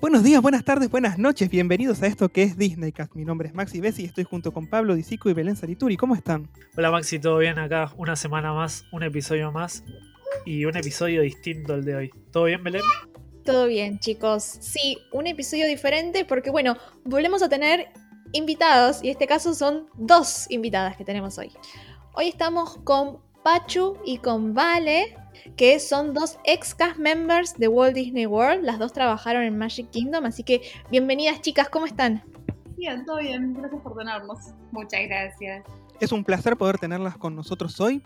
Buenos días, buenas tardes, buenas noches, bienvenidos a esto que es Disneycast. Mi nombre es Maxi Bessi y estoy junto con Pablo Disico y Belén Sarituri. ¿Cómo están? Hola Maxi, ¿todo bien acá? Una semana más, un episodio más y un episodio distinto el de hoy. ¿Todo bien, Belén? Todo bien, chicos. Sí, un episodio diferente porque, bueno, volvemos a tener invitados y en este caso son dos invitadas que tenemos hoy. Hoy estamos con Pachu y con Vale que son dos ex cast members de Walt Disney World. Las dos trabajaron en Magic Kingdom, así que bienvenidas chicas, ¿cómo están? Bien, todo bien, gracias por tenernos. Muchas gracias. Es un placer poder tenerlas con nosotros hoy,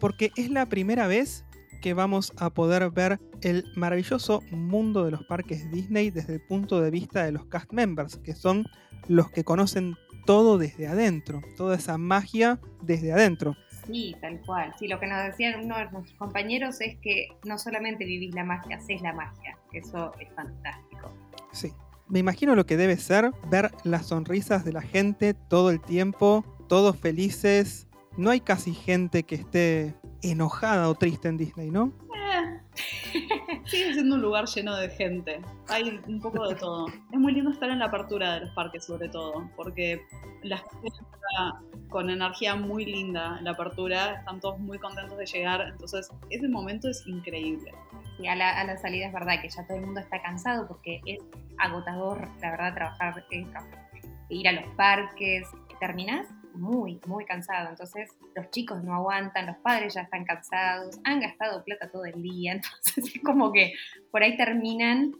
porque es la primera vez que vamos a poder ver el maravilloso mundo de los parques Disney desde el punto de vista de los cast members, que son los que conocen todo desde adentro, toda esa magia desde adentro. Sí, tal cual. Sí, lo que nos decían uno de nuestros compañeros es que no solamente vivís la magia, haces la magia. Eso es fantástico. Sí. Me imagino lo que debe ser ver las sonrisas de la gente todo el tiempo, todos felices. No hay casi gente que esté enojada o triste en Disney, ¿no? Sigue siendo un lugar lleno de gente. Hay un poco de todo. Es muy lindo estar en la apertura de los parques, sobre todo, porque la gente está con energía muy linda en la apertura, están todos muy contentos de llegar, entonces ese momento es increíble. Y a la, a la salida es verdad que ya todo el mundo está cansado porque es agotador, la verdad, trabajar, ir a los parques. Terminás muy, muy cansado. Entonces los chicos no aguantan, los padres ya están cansados, han gastado plata todo el día, entonces es como que por ahí terminan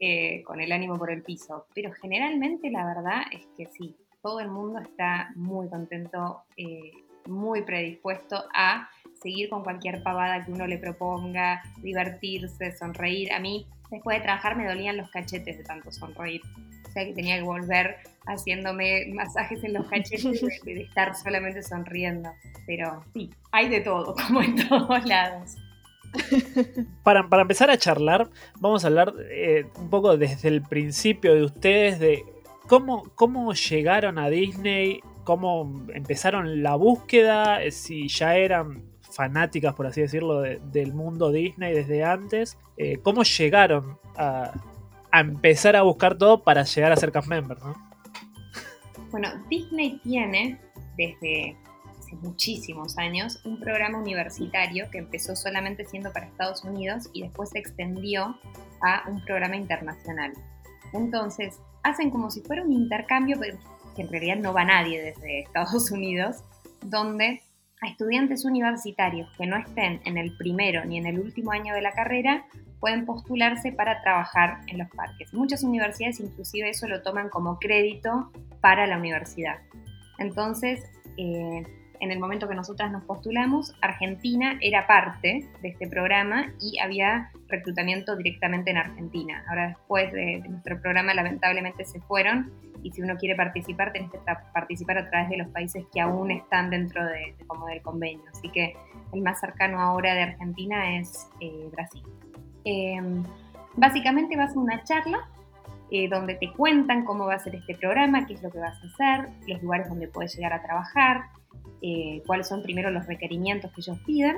eh, con el ánimo por el piso. Pero generalmente la verdad es que sí, todo el mundo está muy contento, eh, muy predispuesto a seguir con cualquier pavada que uno le proponga, divertirse, sonreír. A mí, después de trabajar, me dolían los cachetes de tanto sonreír. O sea que tenía que volver haciéndome masajes en los cachetes de, estar solamente sonriendo. Pero sí, hay de todo, como en todos lados. Para, para empezar a charlar, vamos a hablar eh, un poco desde el principio de ustedes, de cómo, cómo llegaron a Disney, cómo empezaron la búsqueda, eh, si ya eran fanáticas, por así decirlo, del mundo Disney desde antes, eh, cómo llegaron a, a empezar a buscar todo para llegar a ser cast member, ¿no? Bueno, Disney tiene desde hace muchísimos años un programa universitario que empezó solamente siendo para Estados Unidos y después se extendió a un programa internacional. Entonces, hacen como si fuera un intercambio, pero que en realidad no va nadie desde Estados Unidos, donde a estudiantes universitarios que no estén en el primero ni en el último año de la carrera pueden postularse para trabajar en los parques. Muchas universidades inclusive eso lo toman como crédito para la universidad. Entonces, eh, en el momento que nosotras nos postulamos, Argentina era parte de este programa y había reclutamiento directamente en Argentina. Ahora después de, nuestro programa lamentablemente se fueron y si uno quiere participar, tenés que participar a través de los países que aún están dentro de, como del convenio. Así que el más cercano ahora de Argentina es eh, Brasil. Em, básicamente vas a una charla eh, donde te cuentan cómo va a ser este programa, qué es lo que vas a hacer, los lugares donde puedes llegar a trabajar, eh, cuáles son primero los requerimientos que ellos piden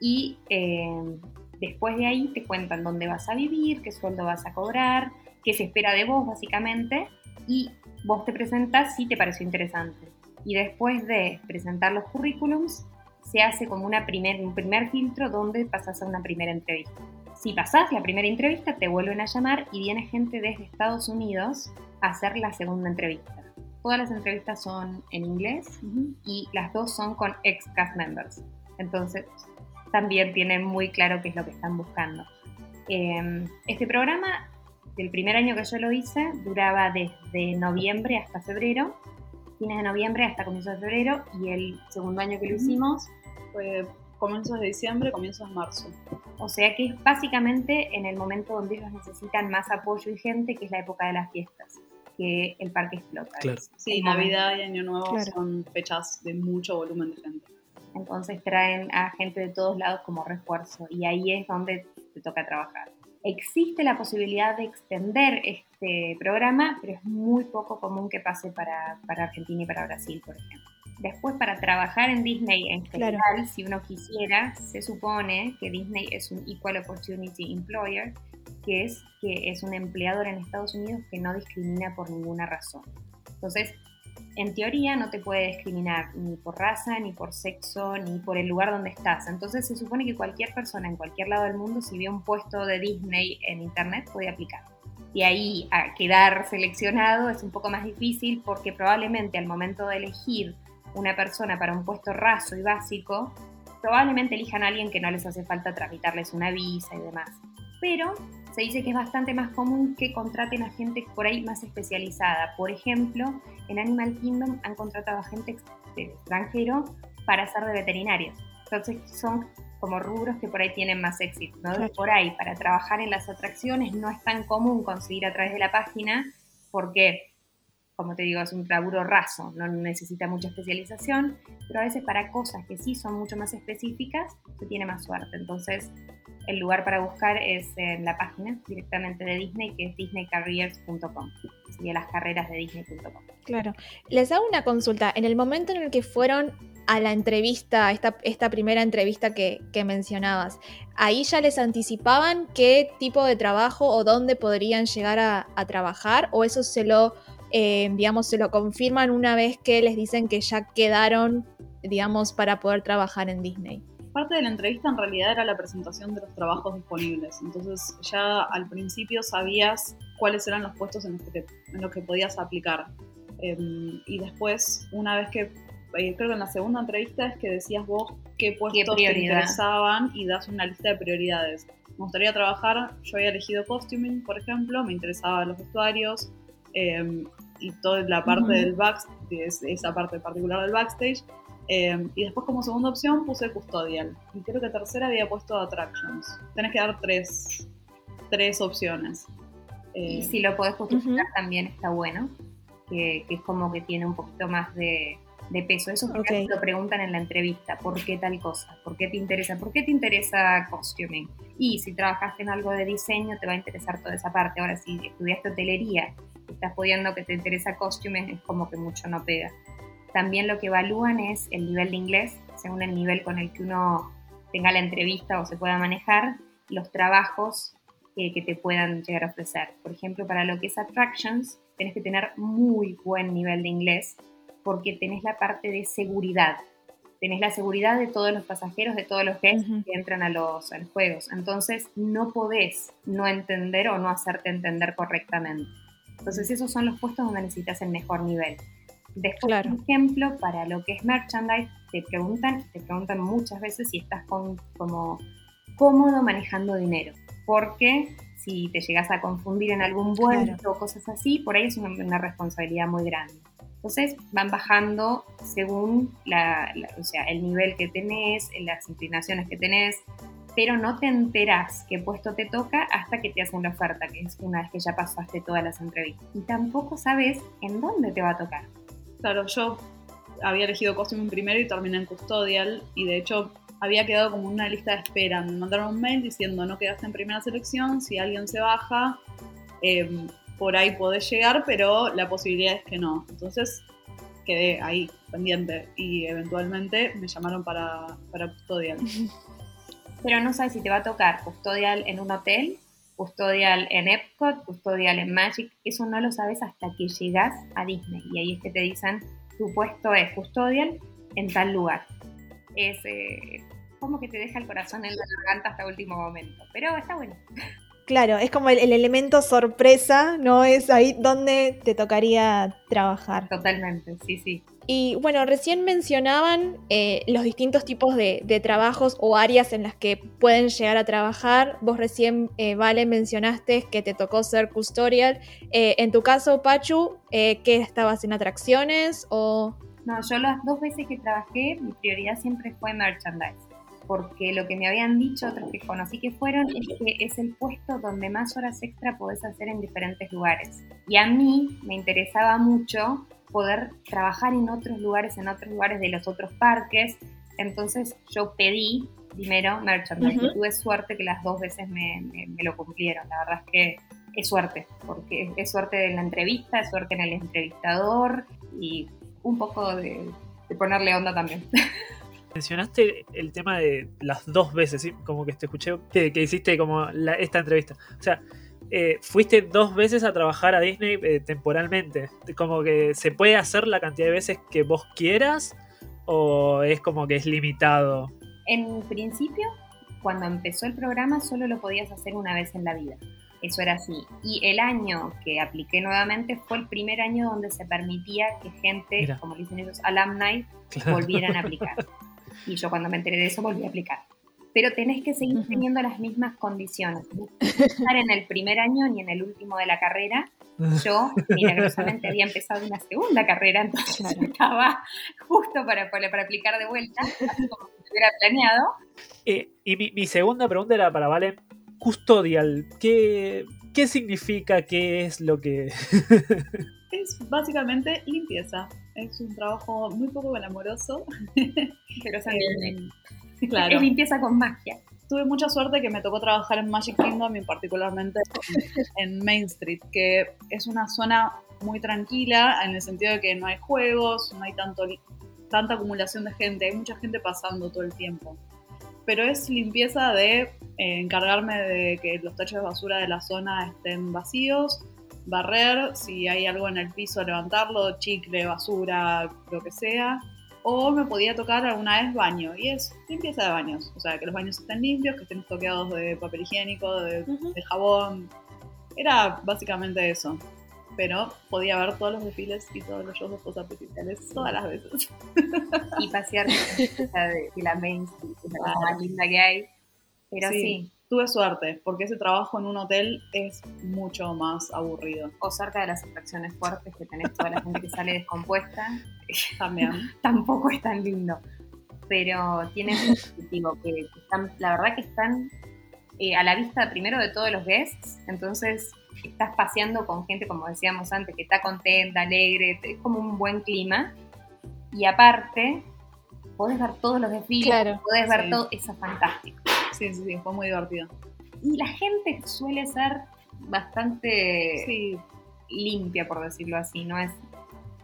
y em, después de ahí te cuentan dónde vas a vivir, qué sueldo vas a cobrar, qué se espera de vos básicamente y vos te presentas si te pareció interesante. Y después de presentar los currículums, se hace como una primer, un primer filtro donde pasas a una primera entrevista. Si pasás la primera entrevista, te vuelven a llamar y viene gente desde Estados Unidos a hacer la segunda entrevista. Todas las entrevistas son en inglés y las dos son con ex cast members. Entonces, también tienen muy claro qué es lo que están buscando. Em, este programa, del primer año que yo lo hice, duraba desde noviembre hasta febrero, fines de noviembre hasta comienzos de febrero, y el segundo año que lo hicimos fue comienzos de diciembre, comienzos de marzo. O sea que es básicamente en el momento donde ellos necesitan más apoyo y gente, que es la época de las fiestas, que el parque explota. Claro. Sí, Navidad y Año Nuevo son fechas de mucho volumen de gente. Entonces traen a gente de todos lados como refuerzo y ahí es donde te toca trabajar. Existe la posibilidad de extender este programa, pero es muy poco común que pase para, para Argentina y para Brasil, por ejemplo. Después, para trabajar en Disney en general, si uno quisiera, se supone que Disney es un Equal Opportunity Employer, que es que es un empleador en Estados Unidos que no discrimina por ninguna razón. Entonces, en teoría no te puede discriminar ni por raza, ni por sexo, ni por el lugar donde estás. Entonces se supone que cualquier persona en cualquier lado del mundo, si ve un puesto de Disney en Internet, puede aplicar. Y ahí a quedar seleccionado es un poco más difícil porque probablemente al momento de elegir una persona para un puesto raso y básico, probablemente elijan a alguien que no les hace falta tramitarles una visa y demás. Pero se dice que es bastante más común que contraten a gente por ahí más especializada. Por ejemplo, en Animal Kingdom han contratado a gente extranjero para ser de veterinarios. Entonces son como rubros que por ahí tienen más éxito. ¿no? Por ahí, para trabajar en las atracciones no es tan común conseguir a través de la página porque como te digo, es un laburo raso, no necesita mucha especialización, pero a veces para cosas que sí son mucho más específicas, se tiene más suerte. Entonces, el lugar para buscar es en la página directamente de Disney, que es disneycareers.com. Sería las carreras de disney.com. Claro. Les hago una consulta. En el momento en el que fueron a la entrevista, esta, esta primera entrevista que, mencionabas, ¿ahí ya les anticipaban qué tipo de trabajo o dónde podrían llegar a, a trabajar? ¿O eso se lo eh, digamos, se lo confirman una vez que les dicen que ya quedaron, digamos, para poder trabajar en Disney. Parte de la entrevista en realidad era la presentación de los trabajos disponibles, entonces ya al principio sabías cuáles eran los puestos en los que, en los que podías aplicar. Em, y después, una vez que, eh, creo que en la segunda entrevista es que decías vos qué puestos te interesaban y das una lista de prioridades. Me gustaría trabajar, yo había elegido costuming, por ejemplo, me interesaban los vestuarios, em, y toda la parte del backstage, esa parte particular del backstage. Eh, y después como segunda opción puse custodial. Y creo que tercera había puesto attractions. Tenés que dar tres, tres opciones. y eh, si lo podés justificar también está bueno, que, es como que tiene un poquito más de, peso. Eso okay. lo preguntan en la entrevista, ¿por qué tal cosa? ¿Por qué te interesa? ¿Por qué te interesa costuming? Y si trabajaste en algo de diseño, te va a interesar toda esa parte. Ahora, si estudiaste hotelería estás pudiendo que te interesa costumes, es como que mucho no pega. También lo que evalúan es el nivel de inglés, según el nivel con el que uno tenga la entrevista o se pueda manejar, los trabajos que te puedan llegar a ofrecer. Por ejemplo, para lo que es attractions, tenés que tener muy buen nivel de inglés porque tenés la parte de seguridad. Tenés la seguridad de todos los pasajeros, de todos los guests que entran a los, a los juegos. Entonces, no podés no entender o no hacerte entender correctamente. Entonces esos son los puestos donde necesitas el mejor nivel. Después, por ejemplo, para lo que es merchandise, te preguntan, te preguntan muchas veces si estás con, como cómodo manejando dinero. Porque si te llegas a confundir en algún vuelto o cosas así, por ahí es una, responsabilidad muy grande. Entonces van bajando según la, o sea, el nivel que tenés, las inclinaciones que tenés, pero no te enteras qué puesto te toca hasta que te hacen la oferta, que es una vez que ya pasaste todas las entrevistas. Y tampoco sabes en dónde te va a tocar. Claro, yo había elegido costume primero y terminé en custodial y de hecho había quedado como una lista de espera. Me mandaron un mail diciendo no quedaste en primera selección, si alguien se baja, em, por ahí podés llegar, pero la posibilidad es que no. Entonces quedé ahí pendiente y eventualmente me llamaron para, para custodial. pero no sabes si te va a tocar custodial en un hotel, custodial en Epcot, custodial en Magic, eso no lo sabes hasta que llegas a Disney y ahí es que te dicen tu puesto es custodial en tal lugar. Es eh, como que te deja el corazón en la garganta hasta último momento, pero está bueno. Claro, es como el, el, elemento sorpresa, ¿no? Es ahí donde te tocaría trabajar. Totalmente, sí, sí. Y bueno, recién mencionaban eh, los distintos tipos de, trabajos o áreas en las que pueden llegar a trabajar. Vos recién, eh, Vale, mencionaste que te tocó ser custodial. Eh, en tu caso, Pachu, ¿qué estabas en atracciones o...? No, yo las dos veces que trabajé, mi prioridad siempre fue merchandise. Porque lo que me habían dicho otros que conocí que fueron es que es el puesto donde más horas extra podés hacer en diferentes lugares. Y a mí me interesaba mucho poder trabajar en otros lugares, en otros lugares de los otros parques. Entonces yo pedí primero merchandise. Tuve suerte que las dos veces me, lo cumplieron. La verdad es que es suerte, porque es suerte en la entrevista, es suerte en el entrevistador y un poco de, ponerle onda también. Mencionaste el tema de las dos veces, ¿sí? como que te escuché que, que hiciste como la- esta entrevista. O sea, eh, fuiste dos veces a trabajar a Disney eh, temporalmente. Como que se puede hacer la cantidad de veces que vos quieras o es como que es limitado. En principio, cuando empezó el programa, solo lo podías hacer una vez en la vida. Eso era así. Y el año que apliqué nuevamente fue el primer año donde se permitía que gente, Mira. como dicen ellos, alumni, Claro. volvieran a aplicar. Y yo cuando me enteré de eso volví a aplicar. Pero tenés que seguir teniendo las mismas condiciones. No estar en el primer año ni en el último de la carrera. Yo, milagrosamente, había empezado una segunda carrera, entonces estaba justo para, para, para aplicar de vuelta, así como si hubiera planeado. Eh, y mi, mi segunda pregunta era para Valen. Custodial, ¿qué, ¿qué significa? ¿Qué es lo que...? Es básicamente limpieza. Es un trabajo muy poco glamoroso. Pero son Eh, claro. Es limpieza con magia. Tuve mucha suerte que me tocó trabajar en Magic Kingdom y particularmente en Main Street, que es una zona muy tranquila en el sentido de que no hay juegos, no hay tanto, tanta acumulación de gente, hay mucha gente pasando todo el tiempo. Pero es limpieza de eh, encargarme de que los techos de basura de la zona estén vacíos, barrer, si hay algo en el piso, levantarlo, chicle, basura, lo que sea. O me podía tocar alguna vez baño, y es limpieza de baños. O sea, que los baños estén limpios, que estén toqueados de papel higiénico, de, jabón. Era básicamente eso. Pero podía ver todos los desfiles y todos los shows de fuegos artificiales todas las veces. Y pasear de, la Main Street, es la más linda que hay. Pero Sí. sí. Tuve suerte, porque ese trabajo en un hotel es mucho más aburrido o cerca de las atracciones fuertes que tenés toda la gente que sale descompuesta, también. tampoco es tan lindo. Pero tiene un positivo, que, que están, la verdad que están eh, a la vista primero de todos los guests, entonces estás paseando con gente, como decíamos antes, que está contenta, alegre, es como un buen clima. Y aparte, podés ver todos los desfiles, Claro, podés ver sí. todo, eso es fantástico. Sí, sí, sí, fue muy divertido. Y la gente suele ser bastante Sí, limpia, por decirlo así, no es,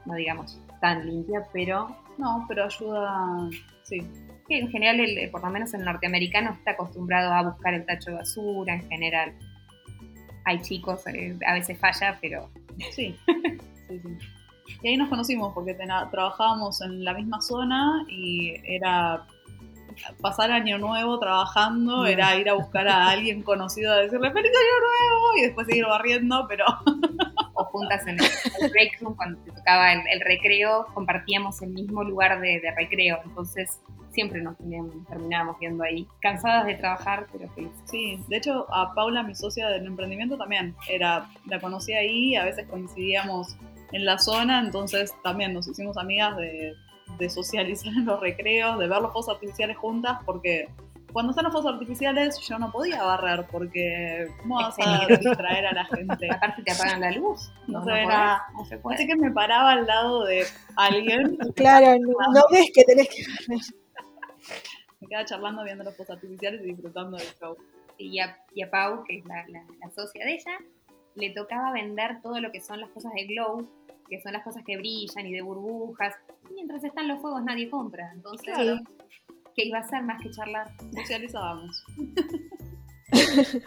no digamos, tan limpia, pero no, pero ayuda. Sí, que en general, el- por lo menos el norteamericano está acostumbrado a buscar el tacho de basura en general. Hay chicos, eh, a veces falla, pero sí. sí, sí. Y ahí nos conocimos porque trabajábamos en la misma zona y era pasar año nuevo trabajando, era ir a buscar a alguien conocido a decirle feliz año nuevo y después seguir barriendo, pero o juntas en el break room cuando te tocaba el, el recreo, compartíamos el mismo lugar de, de recreo, entonces siempre nos teníamos- terminábamos viendo ahí, cansadas de trabajar, pero felices. Sí, de hecho a Paula, mi socia del emprendimiento, también era, la conocí ahí, a veces coincidíamos en la zona, entonces también nos hicimos amigas de, de socializar en los recreos, de ver los fuegos artificiales juntas, porque cuando están los fuegos artificiales yo no podía barrer, porque ¿cómo vas a distraer a la gente? Aparte te apagan la luz, No no, no nada. no se Así puede. que me paraba al lado de alguien, Claro, no, ves que tenés que me quedaba charlando viendo los fuegos artificiales y disfrutando del show. y a, y a Pau, que es la, la- la socia de ella, le tocaba vender todo lo que son las cosas de glow, que son las cosas que brillan y de burbujas. Mientras están los fuegos nadie compra. Entonces, Claro. ¿qué iba a hacer más que charlar? Socializábamos.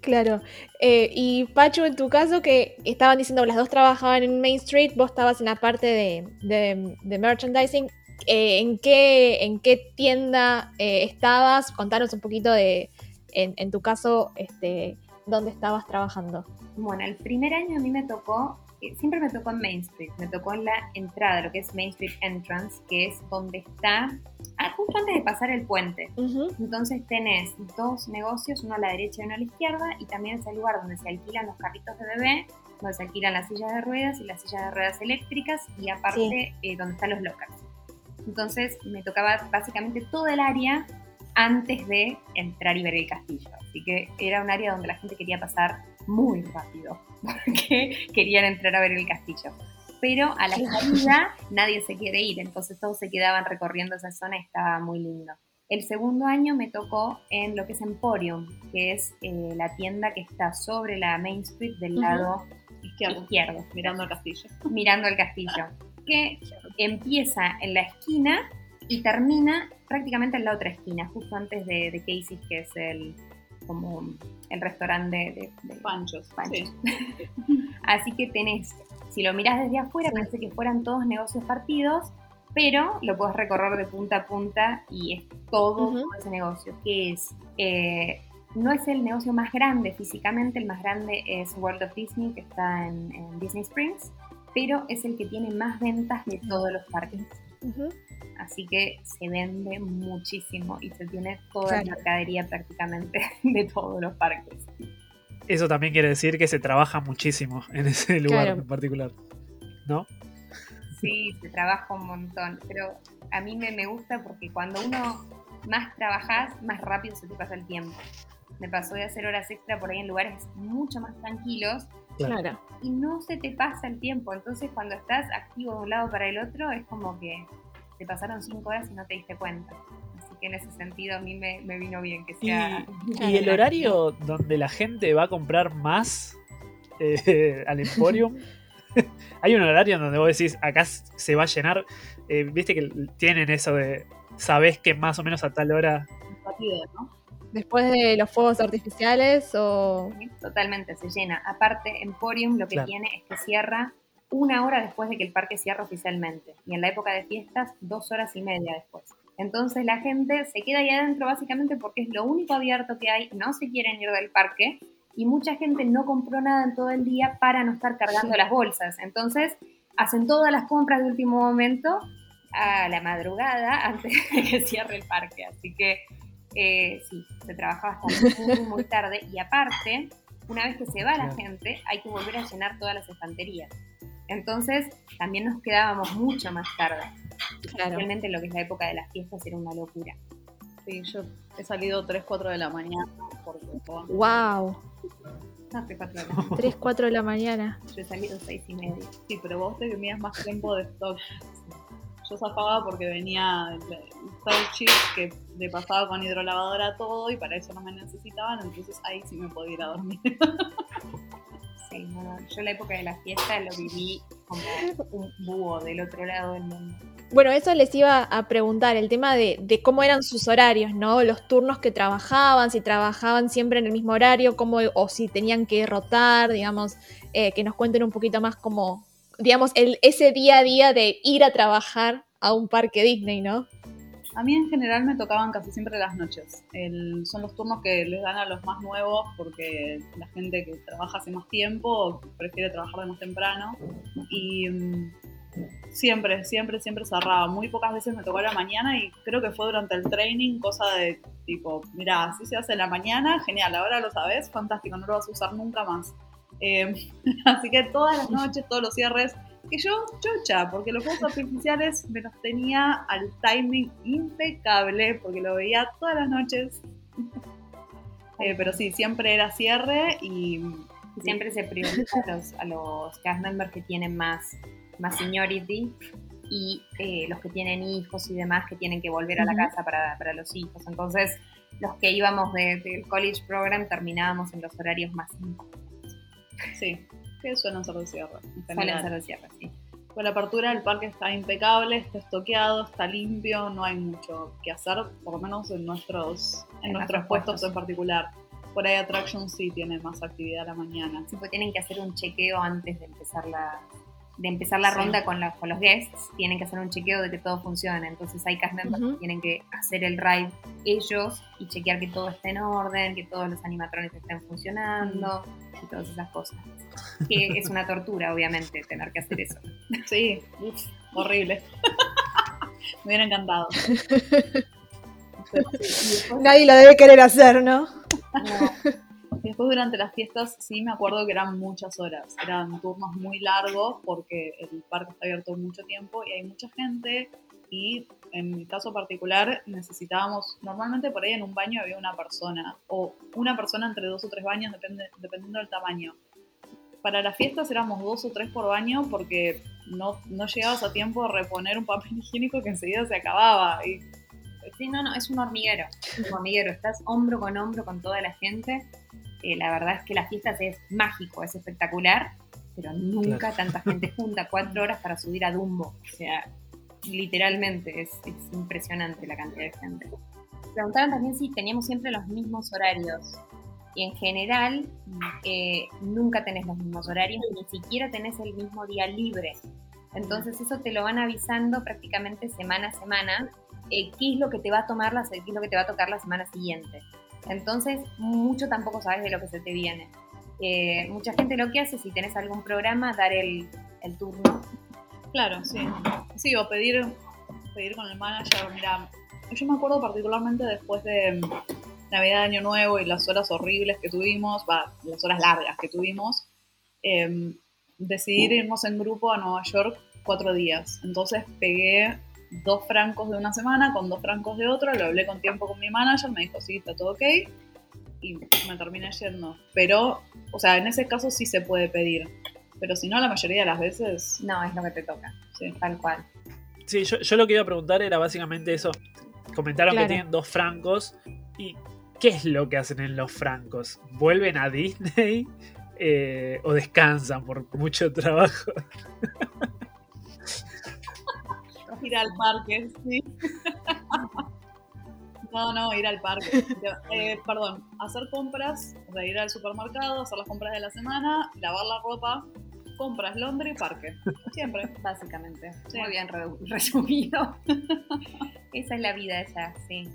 Claro. Eh, y Pachu, en tu caso, que estaban diciendo las dos trabajaban en Main Street, vos estabas en la parte de, de- de merchandising. Eh, ¿en, qué, ¿En qué tienda eh, estabas? Contanos un poquito de, en, en tu caso, este, dónde estabas trabajando. Bueno, el primer año a mí me tocó, siempre me tocó en Main Street, me tocó en la entrada, lo que es Main Street Entrance, que es donde está, ah, justo antes de pasar el puente. Entonces tenés dos negocios, uno a la derecha y uno a la izquierda, y también es el lugar donde se alquilan los carritos de bebé, donde se alquilan las sillas de ruedas y las sillas de ruedas eléctricas, y aparte eh, donde están los lockers. Entonces me tocaba básicamente todo el área antes de entrar y ver el castillo. Así que era un área donde la gente quería pasar muy rápido, porque querían entrar a ver el castillo. Pero a la salida nadie se quiere ir, entonces todos se quedaban recorriendo esa zona y estaba muy lindo. El segundo año me tocó en lo que es Emporium, que es eh, la tienda que está sobre la Main Street del Ujú. lado Izquierdo, izquierdo, mirando al castillo. mirando el castillo, que empieza en la esquina y termina prácticamente en la otra esquina, justo antes de, de Casey's, que es el como el restaurante de, Panchos. Panchos. sí. Así que tenés, si lo mirás desde afuera, parece que fueran todos negocios partidos, pero lo puedes recorrer de punta a punta y es todo, ese negocio, que es, eh, no es el negocio más grande físicamente, el más grande es World of Disney, que está en, en Disney Springs, pero es el que tiene más ventas de todos los parques. Así que se vende muchísimo y se tiene toda Claro. la mercadería prácticamente de todos los parques. Eso también quiere decir que se trabaja muchísimo en ese lugar Claro. en particular. ¿No? Sí, se trabaja un montón, pero a mí me, me gusta porque cuando uno más trabajas, más rápido se te pasa el tiempo. Me pasó de hacer horas extra por ahí en lugares mucho más tranquilos Claro. y no se te pasa el tiempo. Entonces cuando estás activo de un lado para el otro es como que te pasaron cinco horas y no te diste cuenta. Así que en ese sentido a mí me, me vino bien que Y, sea... y el horario donde la gente va a comprar más eh, al Emporium. Hay un horario en donde vos decís, acá se va a llenar. eh, Viste que tienen eso de, sabés que más o menos a tal hora. Partido, ¿no? Después de los fuegos artificiales o... Sí, Totalmente, se llena. Aparte, Emporium lo que Claro. tiene es que cierra una hora después de que el parque cierra oficialmente. Y en la época de fiestas, dos horas y media después. Entonces la gente se queda ahí adentro básicamente porque es lo único abierto que hay, no se quieren ir del parque y mucha gente no compró nada en todo el día para no estar cargando las bolsas. Entonces hacen todas las compras de último momento a la madrugada antes de que cierre el parque. Así que eh, sí, se trabaja hasta muy, muy tarde y aparte, una vez que se va la gente, hay que volver a llenar todas las estanterías. Entonces, también nos quedábamos mucho más tarde. Claro. En lo que es la época de las fiestas era una locura. Sí, yo he salido 3, 4 de la mañana porque bueno, ¡Wow! No, tres, cuatro horas. 3, 4 de la mañana. Yo he salido seis y media. Sí, pero vos te tenías más tiempo de stock. Yo zafaba porque venía el, chip que le pasaba con hidrolavadora todo y para eso no me necesitaban, entonces ahí sí me podía ir a dormir. Sí, no, Yo la época de la fiesta lo viví como un búho del otro lado del mundo. Bueno, eso les iba a preguntar, el tema de, de cómo eran sus horarios, ¿no? Los turnos que trabajaban, si trabajaban siempre en el mismo horario, cómo, o si tenían que rotar, digamos, eh, que nos cuenten un poquito más como, digamos, el, ese día a día de ir a trabajar a un parque Disney, ¿no? A mí en general me tocaban casi siempre las noches. El- son los turnos que les dan a los más nuevos porque la gente que trabaja hace más tiempo prefiere trabajar de más temprano. Y mm, siempre, siempre, siempre cerraba. Muy pocas veces me tocó la mañana y creo que fue durante el training, cosa de tipo, mira, así se hace la mañana, genial, ahora lo sabes, fantástico, no lo vas a usar nunca más. Eh, así que todas las noches, todos los cierres, que yo chocha, porque los fuegos artificiales me los tenía al timing impecable, porque lo veía todas las noches. Eh, pero sí, siempre era cierre y Y siempre se prioriza a los, a los cast members que tienen más, más seniority y eh, los que tienen hijos y demás que tienen que volver a la casa para, para los hijos. Entonces, los que íbamos de- del college program terminábamos en los horarios más. Sí, que suelen ser de cierre. en Suelen ser de cierre, sí. Con la apertura el parque está impecable, está estoqueado, está limpio, no hay mucho que hacer, por lo menos en nuestros, en En nuestros nuestros puestos puestos. en particular. Por ahí Attraction sí tiene más actividad a la mañana. Sí, pues tienen que hacer un chequeo antes de empezar la, de empezar la Sí. ronda con, los- con los guests. Tienen que hacer un chequeo de que todo funcione. Entonces hay cast members que tienen que hacer el ride ellos y chequear que todo esté en orden, que todos los animatrones estén funcionando y todas esas cosas. Que es una tortura, obviamente, tener que hacer eso. Sí, uf, horrible. Me hubiera encantado. Pero sí, y después- Nadie lo debe querer hacer, ¿no? Y después durante las fiestas sí me acuerdo que eran muchas horas, eran turnos muy largos porque el parque está abierto mucho tiempo y hay mucha gente y en mi caso particular necesitábamos, normalmente por ahí en un baño había una persona o una persona entre dos o tres baños depende, dependiendo del tamaño. Para las fiestas éramos dos o tres por baño porque no, no llegabas a tiempo de reponer un papel higiénico que enseguida se acababa y Sí, no, no, es un hormiguero. Un hormiguero. Estás hombro con hombro con toda la gente. Eh, la verdad es que las fiestas es mágico, es espectacular, pero nunca Claro. tanta gente junta cuatro horas para subir a Dumbo. O sea, literalmente, es, es impresionante la cantidad de gente. Preguntaron también si teníamos siempre los mismos horarios. Y en general, eh, nunca tenés los mismos horarios, ni siquiera tenés el mismo día libre. Entonces eso te lo van avisando prácticamente semana a semana, eh, qué es lo que te va a tomar la, qué es lo que te va a tocar la semana siguiente. Entonces, mucho tampoco sabes de lo que se te viene. Eh, mucha gente lo que hace, si tenés algún programa, dar el, turno. Claro, sí. Sí, o pedir, pedir con el manager, mira, yo me acuerdo particularmente después de mm, Navidad, Año Nuevo y las horas horribles que tuvimos, va, las horas largas que tuvimos, eh, decidir irnos en grupo a Nueva York cuatro días. Entonces pegué dos francos de una semana con dos francos de otra, lo hablé con tiempo con mi manager, me dijo, sí, está todo ok, y me terminé yendo. Pero, o sea, en ese caso sí se puede pedir, pero si no, la mayoría de las veces... No, es lo que te toca, Sí. tal cual. Sí, yo, yo lo que iba a preguntar era básicamente eso. Comentaron Claro. que tienen dos francos. ¿Y qué es lo que hacen en los francos? ¿Vuelven a Disney? Eh, ¿O descansan por mucho trabajo? Ir al parque, sí. No, no, ir al parque. Eh, perdón, hacer compras, o sea, ir al supermercado, hacer las compras de la semana, lavar la ropa, compras, Londres y parque. Siempre. Básicamente. Sí. Muy bien re- resumido. Esa es la vida ya, sí.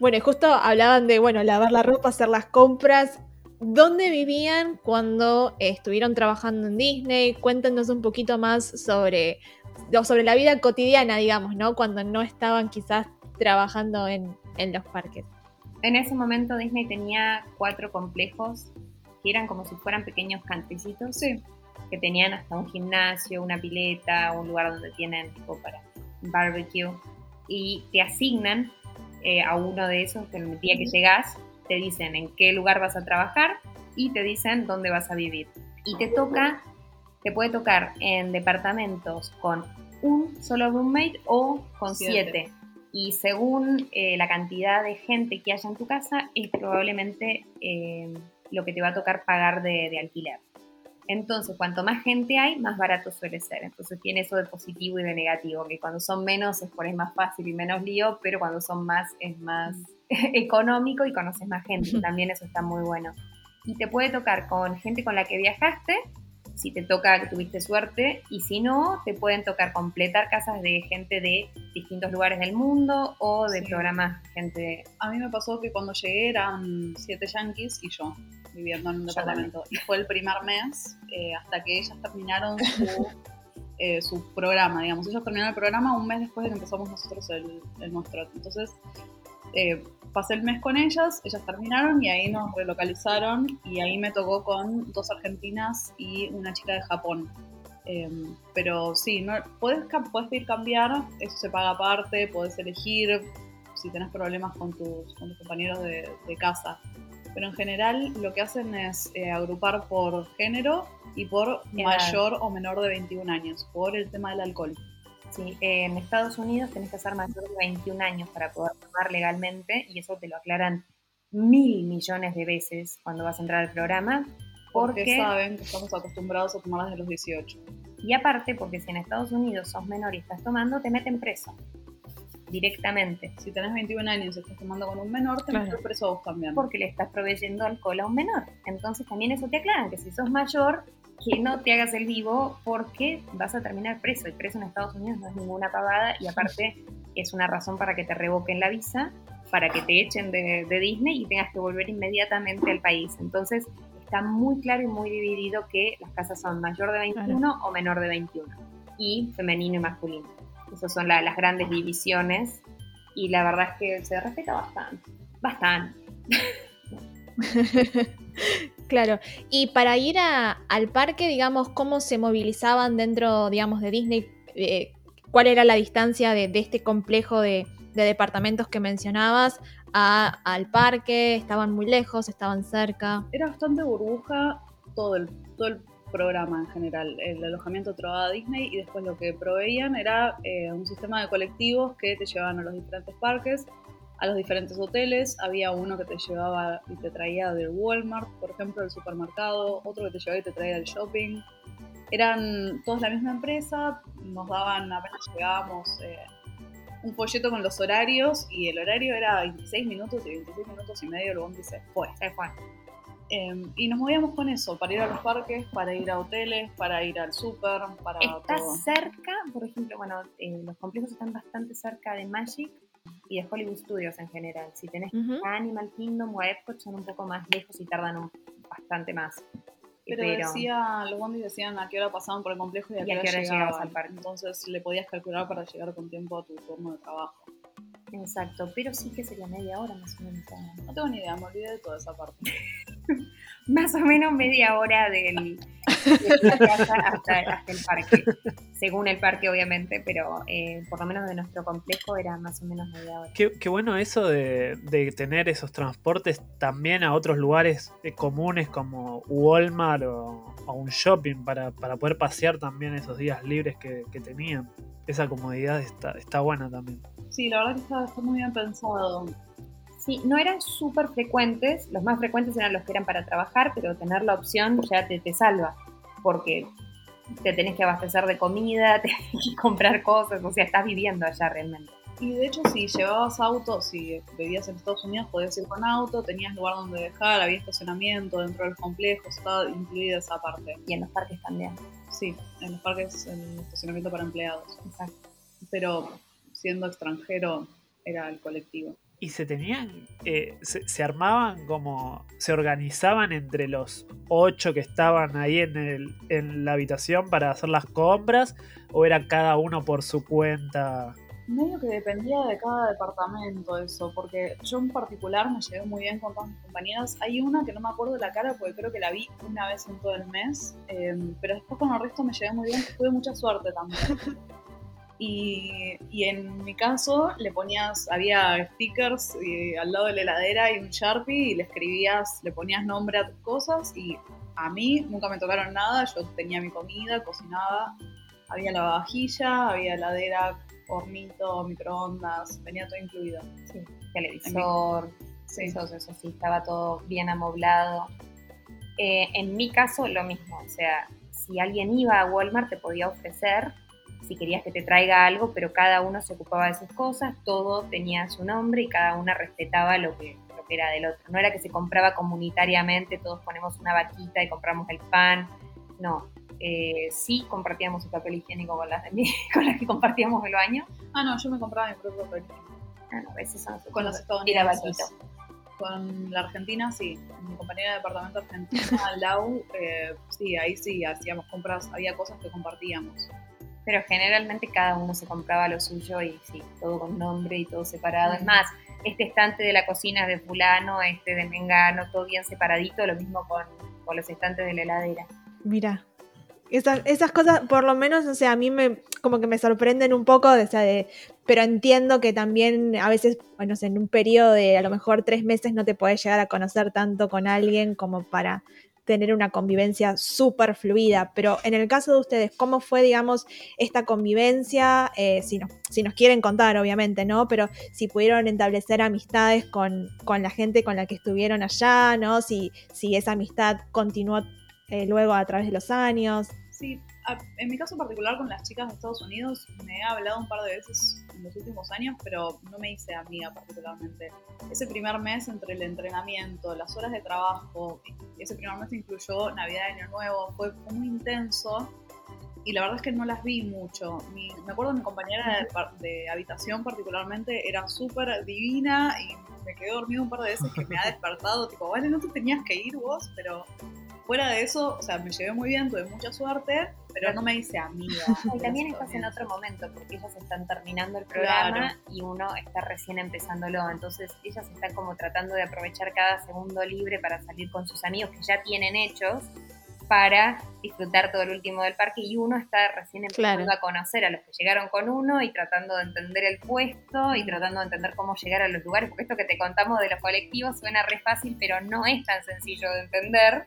Bueno, y justo hablaban de, bueno, lavar la ropa, hacer las compras. ¿Dónde vivían cuando estuvieron trabajando en Disney? Cuéntenos un poquito más sobre, sobre la vida cotidiana, digamos, ¿no? Cuando no estaban quizás trabajando en, en los parques. En ese momento Disney tenía cuatro complejos que eran como si fueran pequeños cantricitos. Sí. que tenían hasta un gimnasio, una pileta, un lugar donde tienen tipo para barbecue y te asignan eh, a uno de esos que el día que llegas te dicen en qué lugar vas a trabajar y te dicen dónde vas a vivir. Y te toca, te puede tocar en departamentos con un solo roommate o con Siete. siete. Y según eh, la cantidad de gente que haya en tu casa, es probablemente eh, lo que te va a tocar pagar de, de alquiler. Entonces, cuanto más gente hay, más barato suele ser. Entonces tiene eso de positivo y de negativo, que cuando son menos es por ahí más fácil y menos lío, pero cuando son más es más económico y conoces más gente. También eso está muy bueno. Y te puede tocar con gente con la que viajaste, si te toca que tuviste suerte, y si no, te pueden tocar completar casas de gente de distintos lugares del mundo o de Sí. programas, gente A mí me pasó que cuando llegué eran siete yankees y yo viviendo en un departamento. Y fue el primer mes eh, hasta que ellas terminaron su, eh, su programa, digamos. Ellos terminaron el programa un mes después de que empezamos nosotros el, el nuestro. Entonces, eh, pasé el mes con ellas, ellas terminaron y ahí nos relocalizaron y ahí me tocó con dos argentinas y una chica de Japón. Eh, pero sí, no, puedes, cam- puedes pedir cambiar, eso se paga aparte, puedes elegir si tenés problemas con tus, con tus compañeros de, de casa. Pero en general lo que hacen es eh, agrupar por género y por mayor o menor de 21 años, por el tema del alcohol. Sí, eh, en Estados Unidos tenés que ser mayor de 21 años para poder tomar legalmente y eso te lo aclaran mil millones de veces cuando vas a entrar al programa. Porque Porque, saben que estamos acostumbrados a tomar desde los 18. y aparte, porque si en Estados Unidos sos menor y estás tomando, te meten preso directamente. Si tenés 21 años y estás tomando con un menor, te metes preso a vos también. Porque le estás proveyendo alcohol a un menor. Entonces también eso te aclaran, que si sos mayor, que no te hagas el vivo porque vas a terminar preso. Y preso en Estados Unidos no es ninguna pavada y aparte es una razón para que te revoquen la visa, para que te echen de, de Disney y tengas que volver inmediatamente al país. Entonces está muy claro y muy dividido que las casas son mayor de 21 o menor de 21 y femenino y masculino. Esas son la- las grandes divisiones y la verdad es que se respeta bastante. Bastante. Claro, y para ir al parque, digamos, ¿cómo se movilizaban dentro, digamos, de Disney? Eh, ¿Cuál era la distancia de, este complejo de, de departamentos que mencionabas a- al parque? ¿Estaban muy lejos? ¿Estaban cerca? Era bastante burbuja todo el, todo el programa en general. El alojamiento trovaba Disney y después lo que proveían era eh, un sistema de colectivos que te llevaban a los diferentes parques, a los diferentes hoteles. Había uno que te llevaba y te traía del Walmart, por ejemplo, del supermercado, otro que te llevaba y te traía del shopping. eran todos la misma empresa, nos daban apenas llegábamos eh, un folleto con los horarios y el horario era 26 minutos y 26 minutos y medio, luego dice, fue. Se fue. Em, y nos movíamos con eso, para ir a los parques, para ir a hoteles, para ir al súper, para Está todo. cerca, por ejemplo, bueno, eh, los complejos están bastante cerca de Magic y de Hollywood Studios en general. Si tenés a Animal Kingdom o a Epcot son un poco más lejos y tardan un- bastante más. Pero, decía, los bondis decían a qué hora pasaban por el complejo y a qué hora, llegabas llegaban. al parque. Entonces le podías calcular para llegar con tiempo a tu turno de trabajo. Exacto, pero sí que sería media hora más o menos. No tengo ni idea, me olvidé de toda esa parte. Más o menos media hora del, de la casa hasta, hasta el parque. Según el parque, obviamente, pero eh, por lo menos de nuestro complejo era más o menos media hora. Qué, qué bueno eso de, de tener esos transportes también a otros lugares eh, comunes como Walmart o, o un shopping para, para poder pasear también esos días libres que, que tenían. Esa comodidad está, está buena también. Sí, la verdad que está, está muy bien pensado. Sí, no eran súper frecuentes, los más frecuentes eran los que eran para trabajar, pero tener la opción ya te, te salva, porque te tenés que abastecer de comida, tenés que comprar cosas, o sea, estás viviendo allá realmente. Y de hecho, si llevabas auto, si vivías en Estados Unidos, podías ir con auto, tenías lugar donde dejar, había estacionamiento dentro de los complejos, estaba incluida esa parte. Y en los parques también. Sí, en los parques, en estacionamiento para empleados. Exacto. Pero siendo extranjero, era el colectivo. Y se tenían, eh, se, se armaban como, se organizaban entre los ocho que estaban ahí en, el, en la habitación para hacer las compras, o era cada uno por su cuenta. Medio que dependía de cada departamento eso, porque yo en particular me llevé muy bien con todas mis compañeras. Hay una que no me acuerdo la cara porque creo que la vi una vez en todo el mes, eh, pero después con el resto me llevé muy bien, tuve mucha suerte también. Y, y en mi caso le ponías, había stickers y al lado de la heladera y un Sharpie y le escribías, le ponías nombre a tus cosas y a mí nunca me tocaron nada, yo tenía mi comida, cocinaba, había lavavajilla, había heladera, hornito, microondas, venía todo incluido. Sí, televisor, eso, eso sí, estaba todo bien amoblado. Eh, en mi caso, lo mismo, o sea, si alguien iba a Walmart te podía ofrecer si querías que te traiga algo, pero cada uno se ocupaba de sus cosas, todo tenía su nombre y cada una respetaba lo que, lo que era del otro. No era que se compraba comunitariamente, todos ponemos una vaquita y compramos el pan, no. Eh, sí compartíamos el papel higiénico con las, de con las que compartíamos el baño. Ah, no, yo me compraba mi propio papel higiénico. Ah, no, esos son Con los estadounidenses. Con la Argentina, sí. Mi compañera de departamento argentina, Lau, eh, sí, ahí sí hacíamos compras, había cosas que compartíamos. Pero generalmente cada uno se compraba lo suyo y sí, todo con nombre y todo separado. Es más, este estante de la cocina es de fulano, este de mengano, todo bien separadito, lo mismo con, con los estantes de la heladera. Mira. Esas, esas cosas, por lo menos, o sea, a mí me como que me sorprenden un poco, o sea, de- pero entiendo que también a veces, bueno, en un periodo de a lo mejor tres meses no te podés llegar a conocer tanto con alguien como para tener una convivencia súper fluida. Pero en el caso de ustedes, ¿cómo fue, digamos, esta convivencia? Eh, si, no- si nos quieren contar, obviamente, ¿no? Pero si pudieron establecer amistades con, con la gente con la que estuvieron allá, ¿no? Si, si esa amistad continuó eh, luego a través de los años. Sí, en mi caso particular con las chicas de Estados Unidos me he hablado un par de veces en los últimos años, pero no me hice amiga particularmente. Ese primer mes entre el entrenamiento, las horas de trabajo, ese primer mes incluyó Navidad y Año Nuevo, fue, muy intenso y la verdad es que no las vi mucho. Mi- me acuerdo mi compañera de, de habitación particularmente era súper divina y me quedé dormido un par de veces que me ha despertado, tipo, vale, no te tenías que ir vos, pero fuera de eso, o sea, me llevé muy bien, tuve mucha suerte, pero no me hice amiga. Y también estás en otro momento, porque ellas están terminando el programa Claro. y uno está recién empezándolo. Entonces, ellas están como tratando de aprovechar cada segundo libre para salir con sus amigos que ya tienen hechos para disfrutar todo el último del parque y uno está recién empezando Claro. a conocer a los que llegaron con uno y tratando de entender el puesto y tratando de entender cómo llegar a los lugares, porque esto que te contamos de los colectivos suena re fácil, pero no es tan sencillo de entender.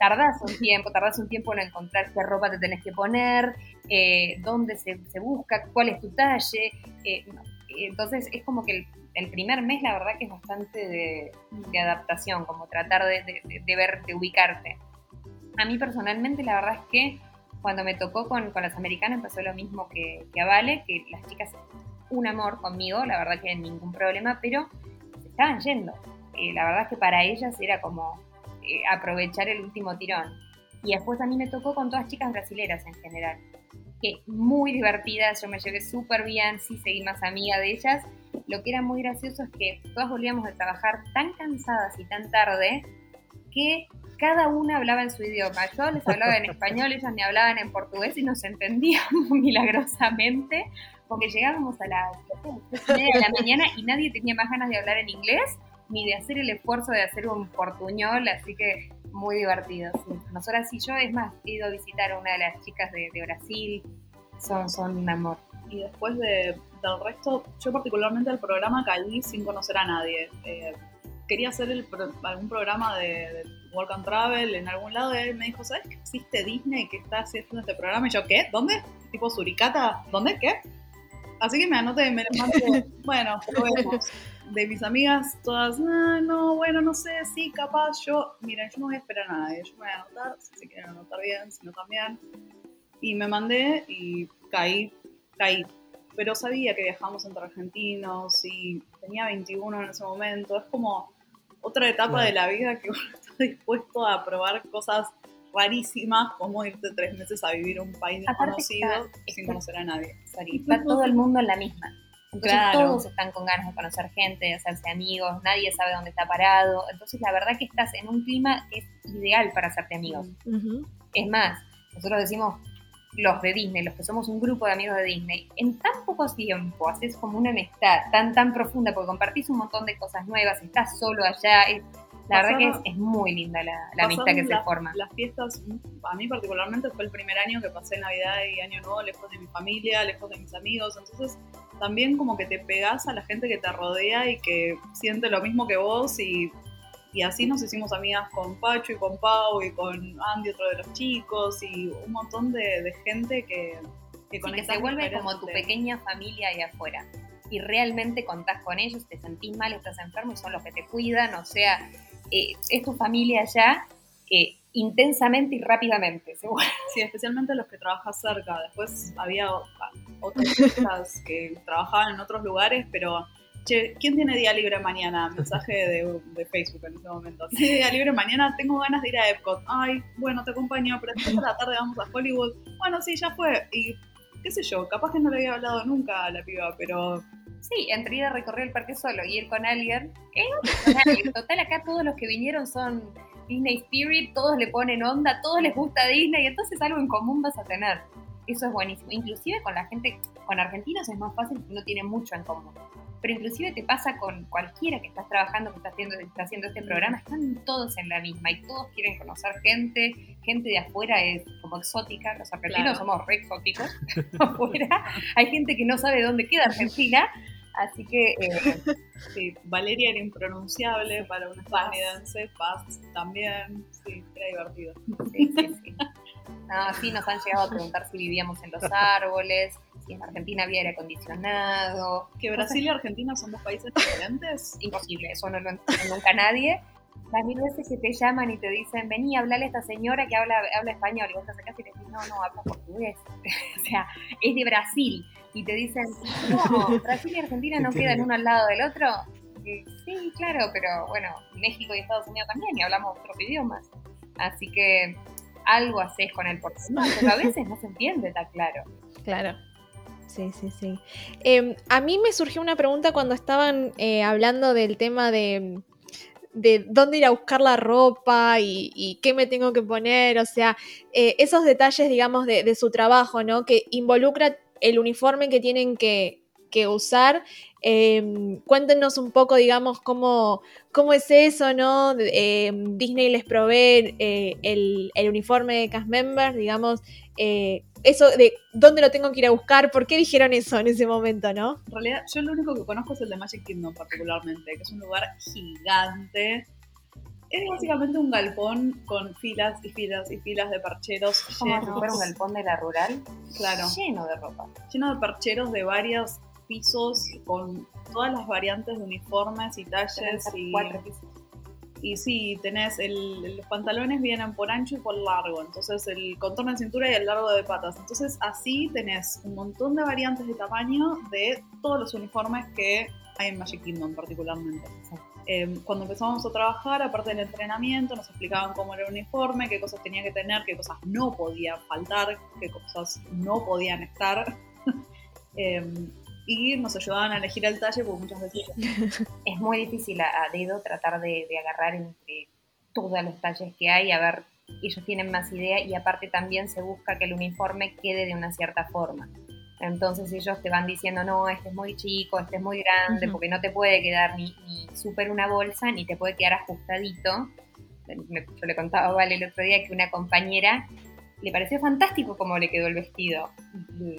Tardás un tiempo, tardás un tiempo en encontrar qué ropa te tenés que poner, eh, dónde se, se busca, cuál es tu talle. eh, entonces es como que el, el primer mes la verdad que es bastante de, de adaptación, como tratar de, de- de- ver, de ubicarte. A mí personalmente la verdad es que Cuando me tocó con, con las americanas pasó lo mismo que, que a Vale, que las chicas, un amor conmigo, la verdad que ningún problema, pero estaban yendo. Eh, la verdad es que para ellas era como eh, aprovechar el último tirón. Y después a mí me tocó con todas chicas brasileras en general, que muy divertidas, yo me llevé súper bien, sí seguí más amiga de ellas. Lo que era muy gracioso es que todas volvíamos de trabajar tan cansadas y tan tarde que cada una hablaba en su idioma. Yo les hablaba en español, ellas me hablaban en portugués y nos entendíamos milagrosamente, porque llegábamos a las 3 de la mañana y nadie tenía más ganas de hablar en inglés ni de hacer el esfuerzo de hacer un portuñol, así que muy divertido. Sí. Nosotras y yo, es más, he ido a visitar a una de las chicas de, de Brasil, son, son un amor. Y después de, del resto, yo particularmente al programa caí sin conocer a nadie. Eh, quería hacer el algún programa de, de Work and Travel en algún lado y él me dijo, ¿sabes que existe Disney que está haciendo este programa? Y yo, ¿qué? ¿Dónde? Tipo Suricata, ¿dónde? ¿Qué? Así que me anoté me lo mandé. bueno, probemos. De mis amigas, todas, ah, no, bueno, no sé, sí, capaz, yo, miren, yo no voy a esperar a nadie, yo me voy a anotar, si se quieren anotar bien, si no también. Y me mandé y caí, caí. Pero sabía que viajamos entre argentinos y tenía 21 en ese momento. Es como otra etapa Claro. de la vida que uno está dispuesto a probar cosas rarísimas, como irte tres meses a vivir en un país desconocido sin conocer a nadie. Está todo el mundo en la misma. Entonces Claro. todos están con ganas de conocer gente, de hacerse amigos, nadie sabe dónde está parado. Entonces la verdad que estás en un clima que es ideal para hacerte amigos. Es más, nosotros decimos los de Disney, los que somos un grupo de amigos de Disney, en tan poco tiempo haces como una amistad tan tan profunda porque compartís un montón de cosas nuevas, estás solo allá. es- la verdad que es, muy linda la, la amistad que se forma. Las fiestas, a mí particularmente fue el primer año que pasé Navidad y Año Nuevo lejos de mi familia, lejos de mis amigos, entonces también como que te pegás a la gente que te rodea y que siente lo mismo que vos y, y así nos hicimos amigas con Pacho y con Pau y con Andy, otro de los chicos y un montón de, de gente que, que Sí, que se vuelve como tu pequeña familia ahí afuera. Y realmente contás con ellos, te sentís mal, estás enfermo y son los que te cuidan, o sea, eh, es tu familia ya eh, intensamente y rápidamente. se vuelve. Sí, especialmente los que trabajas cerca. Después había o- otras chicas que trabajaban en otros lugares, pero, che, ¿quién tiene día libre mañana? Mensaje de, de Facebook en ese momento. ¿Tiene día libre mañana? Tengo ganas de ir a Epcot. Ay, bueno, te acompaño, pero después a la tarde vamos a Hollywood. Bueno, sí, ya fue. Y qué sé yo, capaz que no le había hablado nunca a la piba, pero Sí, entre ir a recorrer el parque solo y ir con alguien, es con alguien. Total, acá todos los que vinieron son Disney Spirit, todos le ponen onda, todos les gusta Disney, entonces algo en común vas a tener. Eso es buenísimo. Inclusive con la gente, con argentinos es más fácil no tienen mucho en común. Pero inclusive te pasa con cualquiera que estás trabajando, que está haciendo, está haciendo este programa, están todos en la misma y todos quieren conocer gente, gente de afuera es como exótica, los argentinos Claro. somos re exóticos afuera, hay gente que no sabe dónde queda Argentina, así que eh, sí, Valeria era impronunciable para un estadounidense, Paz también, sí, era divertido. sí, sí, sí. No, sí nos han llegado a preguntar si vivíamos en los árboles, si en Argentina había aire acondicionado, ¿Que Brasil y Argentina son dos países diferentes? imposible, eso no lo entiende nunca nadie. Las mil veces que te llaman y te dicen, vení, hablale a esta señora que habla, habla español, y vos te acercás y le decís, no, no, habla portugués. o sea, es de Brasil. Y te dicen, no, Brasil y Argentina no quedan uno al lado del otro. Y, sí, claro, pero bueno, México y Estados Unidos también, y hablamos otros idiomas. Así que algo haces con el portugués, pero a veces no se entiende, está claro. Claro. Sí, sí, sí. Eh, a mí me surgió una pregunta cuando estaban eh, hablando del tema de, de dónde ir a buscar la ropa y, y qué me tengo que poner, o sea, eh, esos detalles, digamos, de, de su trabajo, ¿no? Que involucra el uniforme que tienen que, que usar. Eh, cuéntenos un poco, digamos, cómo, cómo es eso, ¿no? Eh, Disney les provee eh, el, el uniforme de cast members, digamos, eh, eso de dónde lo tengo que ir a buscar, ¿por qué dijeron eso en ese momento, no? En realidad, yo lo único que conozco es el de Magic Kingdom particularmente, que es un lugar gigante. Es básicamente un galpón con filas y filas y filas de percheros Como si llenos, fuera un galpón de la rural, claro, lleno de ropa. lleno de percheros de varios pisos con todas las variantes de uniformes y talles y cuatro pisos. Y sí, tenés el, los pantalones vienen por ancho y por largo, entonces el contorno de cintura y el largo de patas. Entonces así tenés un montón de variantes de tamaño de todos los uniformes que hay en Magic Kingdom particularmente. Eh, cuando empezamos a trabajar, aparte del entrenamiento, nos explicaban cómo era el uniforme, qué cosas tenía que tener, qué cosas no podían faltar, qué cosas no podían estar. eh, y nos ayudaban a elegir el talle porque muchas veces es muy difícil a, a dedo tratar de, de, agarrar entre todos los talles que hay, a ver, ellos tienen más idea y aparte también se busca que el uniforme quede de una cierta forma. Entonces ellos te van diciendo, no, este es muy chico, este es muy grande, uh -huh. porque no te puede quedar ni, ni súper una bolsa, ni te puede quedar ajustadito. Yo le contaba a Vale el otro día que una compañera le pareció fantástico cómo le quedó el vestido.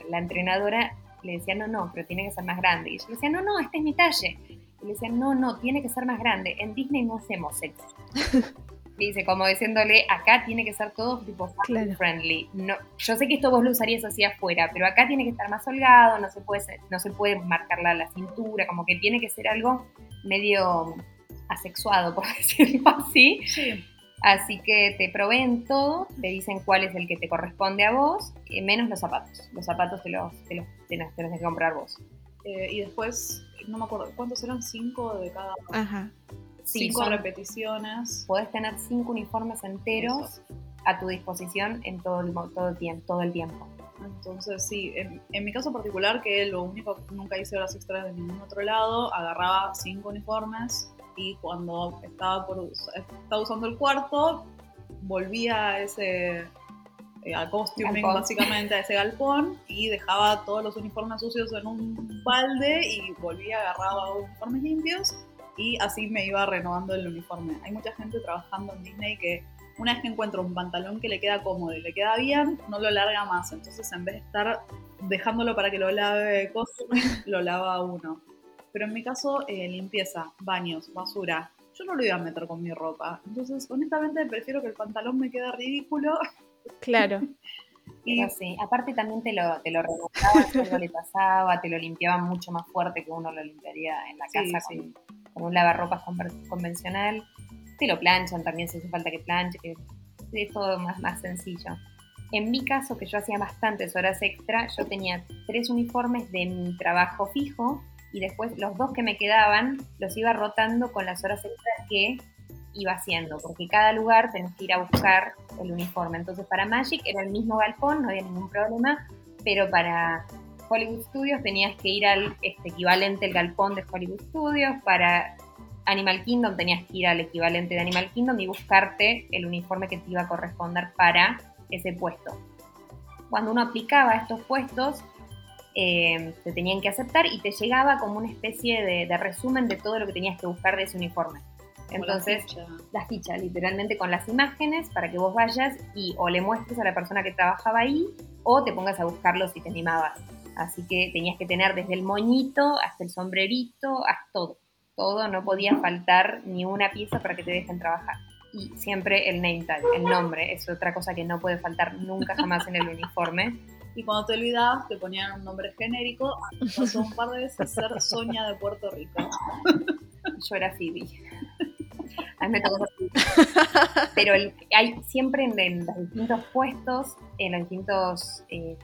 La entrenadora le decía, no, no, pero tiene que ser más grande. Y yo le decía, no, no, este es mi talle. Y le decía, no, no, tiene que ser más grande. En Disney no hacemos sexo. y dice, como diciéndole, acá tiene que ser todo tipo claro. friendly. No, yo sé que esto vos lo usarías así afuera, pero acá tiene que estar más holgado, no se puede, no se puede marcar la, la cintura, como que tiene que ser algo medio asexuado, por decirlo así. Sí. Así que te proveen todo, te dicen cuál es el que te corresponde a vos, eh, menos los zapatos. Los zapatos te los, te los, te los tenés que comprar vos. Eh, y después, no me acuerdo, ¿cuántos eran? ¿Cinco de cada? Ajá. Sí, cinco repeticiones. Podés tener cinco uniformes enteros Eso. a tu disposición en todo el, todo el, tiempo, todo el tiempo. Entonces, sí, en, en, mi caso particular, que lo único que nunca hice horas extras de ningún otro lado, agarraba cinco uniformes y cuando estaba, por, estaba usando el cuarto, volvía a ese eh, al costuming básicamente a ese galpón y dejaba todos los uniformes sucios en un balde y volvía, agarraba uniformes limpios y así me iba renovando el uniforme. Hay mucha gente trabajando en Disney que una vez que encuentra un pantalón que le queda cómodo y le queda bien, no lo larga más. Entonces en vez de estar dejándolo para que lo lave costuming, lo lava uno. Pero en mi caso, eh, limpieza, baños, basura, yo no lo iba a meter con mi ropa. Entonces, honestamente, prefiero que el pantalón me quede ridículo. Claro. y sí, aparte también te lo, te lo remojaba, cuando le pasaba, te lo limpiaba mucho más fuerte que uno lo limpiaría en la casa sí, con, sí. con, un lavarropas convencional. Te lo planchan también si hace falta que planche, que es todo más, más sencillo. En mi caso, que yo hacía bastantes horas extra, yo tenía tres uniformes de mi trabajo fijo y después los dos que me quedaban los iba rotando con las horas extras que iba haciendo, porque cada lugar tenés que ir a buscar el uniforme. Entonces para Magic era el mismo galpón, no había ningún problema, pero para Hollywood Studios tenías que ir al este, equivalente del galpón de Hollywood Studios, para Animal Kingdom tenías que ir al equivalente de Animal Kingdom y buscarte el uniforme que te iba a corresponder para ese puesto. Cuando uno aplicaba estos puestos, eh, te tenían que aceptar y te llegaba como una especie de, de, resumen de todo lo que tenías que buscar de ese uniforme. Entonces, la ficha. la ficha, literalmente con las imágenes para que vos vayas y o le muestres a la persona que trabajaba ahí o te pongas a buscarlo si te animabas. Así que tenías que tener desde el moñito hasta el sombrerito, hasta todo. Todo, no podía faltar ni una pieza para que te dejen trabajar. Y siempre el name tag, el nombre, es otra cosa que no puede faltar nunca jamás en el uniforme y cuando te olvidabas te ponían un nombre genérico. Pasó un par de veces ser Sonia de Puerto Rico. Yo era Phoebe. A mí me tocó Pero hay siempre en, los distintos puestos, en los distintos eh,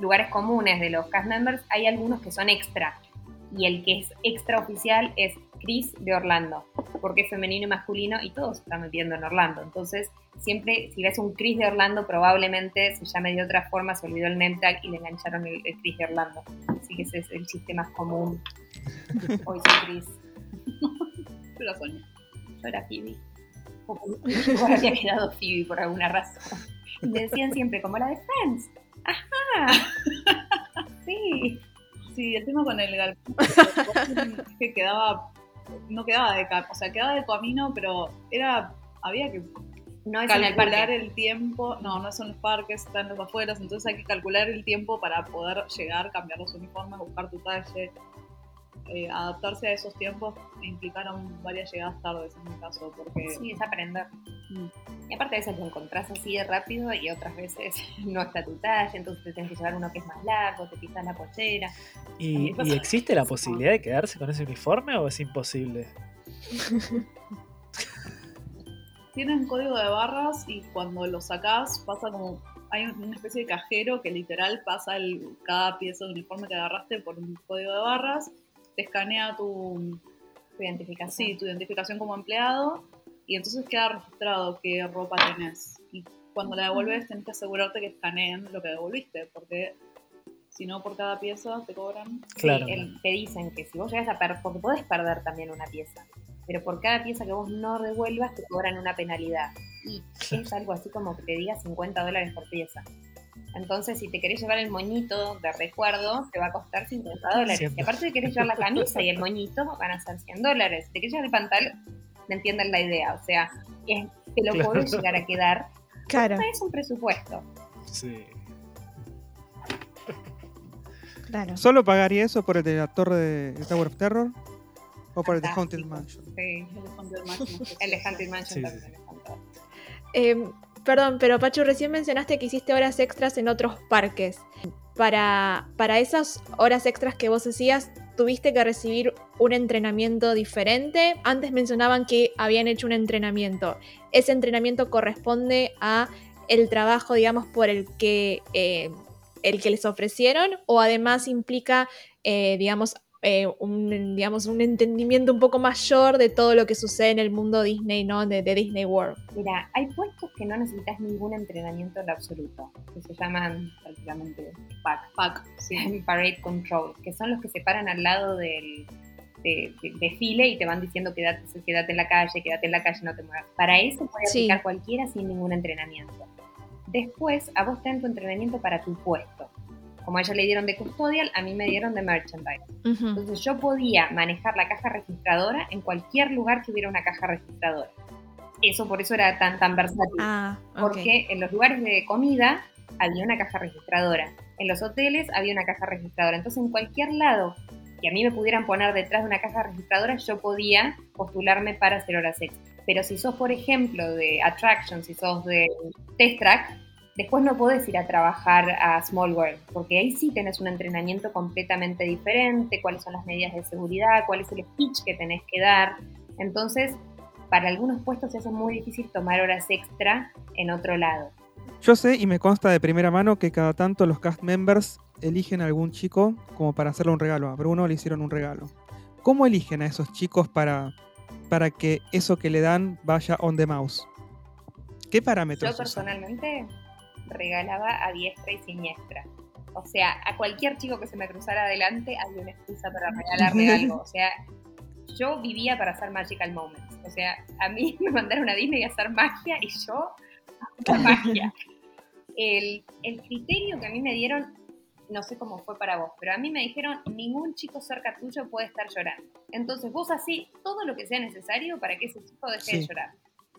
lugares comunes de los cast members, hay algunos que son extra. Y el que es extra oficial es Chris de Orlando, porque es femenino y masculino y todos se están metiendo en Orlando. Entonces, siempre, si ves un Chris de Orlando, probablemente se llame de otra forma, se olvidó el name tag y le engancharon el, el Chris de Orlando. Así que ese es el chiste más común. Hoy soy Chris. Pero Sonia. Yo era Phoebe. Yo había quedado Phoebe por alguna razón. Y me decían siempre, como la de Friends. ¡Ajá! Sí. Sí, el tema con el galpón que quedaba, no quedaba de o sea, quedaba de camino, pero era, había que no es calcular el, el, tiempo, no, no son los parques, están los afueras, entonces hay que calcular el tiempo para poder llegar, cambiar los uniformes, buscar tu talle. Eh, adaptarse a esos tiempos implicaron varias llegadas tardes en mi caso, porque... Sí, es aprender. Mm. Y aparte a veces lo encontrás así de rápido y otras veces no está tu talla, entonces te tienes que llevar uno que es más largo, te pisas la pochera. ¿Y, ¿y existe la posibilidad de quedarse con ese uniforme o es imposible? tienen código de barras y cuando lo sacás pasa como hay una especie de cajero que literal pasa el, cada pieza de uniforme que agarraste por un código de barras, te escanea tu, Tu identificación. sí, tu identificación como empleado y entonces queda registrado qué ropa tenés. Y cuando la devuelves tenés que asegurarte que escaneen lo que devolviste, porque si no por cada pieza te cobran. Claro. Sí, el- te dicen que si vos llegas a perder, porque podés perder también una pieza, pero por cada pieza que vos no devuelvas te cobran una penalidad. Y es algo así como que te diga 50 dólares por pieza. Entonces, si te querés llevar el moñito de recuerdo, te va a costar 50 dólares. Siempre. Y aparte de querés llevar la camisa y el moñito, van a ser 100 dólares. Si te querés llevar el pantalón, me entienden la idea. O sea, es- te lo Claro. podés llegar a quedar. Claro, Es un presupuesto. Sí. claro. ¿Solo pagaría eso por el de la torre de Tower of Terror? ¿O por el de Haunted. Mansion? Sí. El de Haunted Mansion. El de Haunted Mansion Sí, también sí. es fantástico. Eh, perdón, pero Pachu, recién mencionaste que hiciste horas extras en otros parques. Para, para esas horas extras que vos hacías, ¿tuviste que recibir un entrenamiento diferente? Antes mencionaban que habían hecho un entrenamiento. ¿Ese entrenamiento corresponde a el trabajo, digamos, por el que, eh, el que les ofrecieron? ¿O además implica, eh, digamos, eh, un, digamos, un entendimiento un poco mayor de todo lo que sucede en el mundo Disney, ¿no? De, de Disney World. Mira, hay puestos que no necesitas ningún entrenamiento en absoluto, que se llaman prácticamente PAC, Pack, sí. Parade Control, que son los que se paran al lado del de- de- desfile y te van diciendo quédate, quédate en la calle, quédate en la calle, no te muevas. Para eso puede Sí. aplicar cualquiera sin ningún entrenamiento. Después, a vos te dan tu entrenamiento para tu puesto. Como a ella le dieron de custodial, a mí me dieron de merchandise. Ujú. Entonces yo podía manejar la caja registradora en cualquier lugar que hubiera una caja registradora. Eso por eso era tan tan versátil. Ah. Porque en los lugares de comida había una caja registradora. En los hoteles había una caja registradora. Entonces en cualquier lado que a mí me pudieran poner detrás de una caja registradora, yo podía postularme para hacer horas extra. Pero si sos, por ejemplo, de Attraction, si sos de Test Track, después no podés ir a trabajar a Small World, porque ahí sí tenés un entrenamiento completamente diferente, cuáles son las medidas de seguridad, cuál es el speech que tenés que dar. Entonces, para algunos puestos se hace muy difícil tomar horas extra en otro lado. Yo sé y me consta de primera mano que cada tanto los cast members eligen a algún chico como para hacerle un regalo. A Bruno le hicieron un regalo. ¿Cómo eligen a esos chicos para, para que eso que le dan vaya on the mouse? ¿Qué parámetros? Yo usan? Regalaba a diestra y siniestra. O sea, a cualquier chico que se me cruzara adelante había una excusa para regalarle algo. O sea, yo vivía para hacer magical moments. O sea, a mí me mandaron a Disney a hacer magia y yo hacer magia. El, el criterio que a mí me dieron, no sé cómo fue para vos, pero a mí me dijeron, ningún chico cerca tuyo puede estar llorando. Entonces vos hacés todo lo que sea necesario para que ese chico deje de llorar.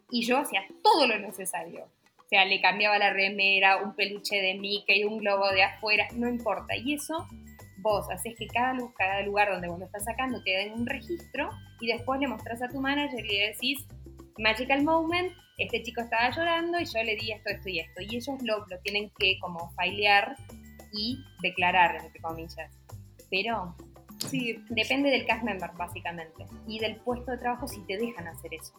Y yo hacía todo lo necesario. O sea, le cambiaba la remera, un peluche de Mickey, un globo de afuera, no importa. Y eso vos haces que cada, lu- cada lugar donde vos lo estás sacando te den un registro y después le mostrás a tu manager y le decís, Magical Moment, este chico estaba llorando y yo le di esto, esto y esto. Y ellos lo, lo tienen que como filear y declarar, entre comillas. Pero Sí, depende del cast member, básicamente. Y del puesto de trabajo si te dejan hacer eso.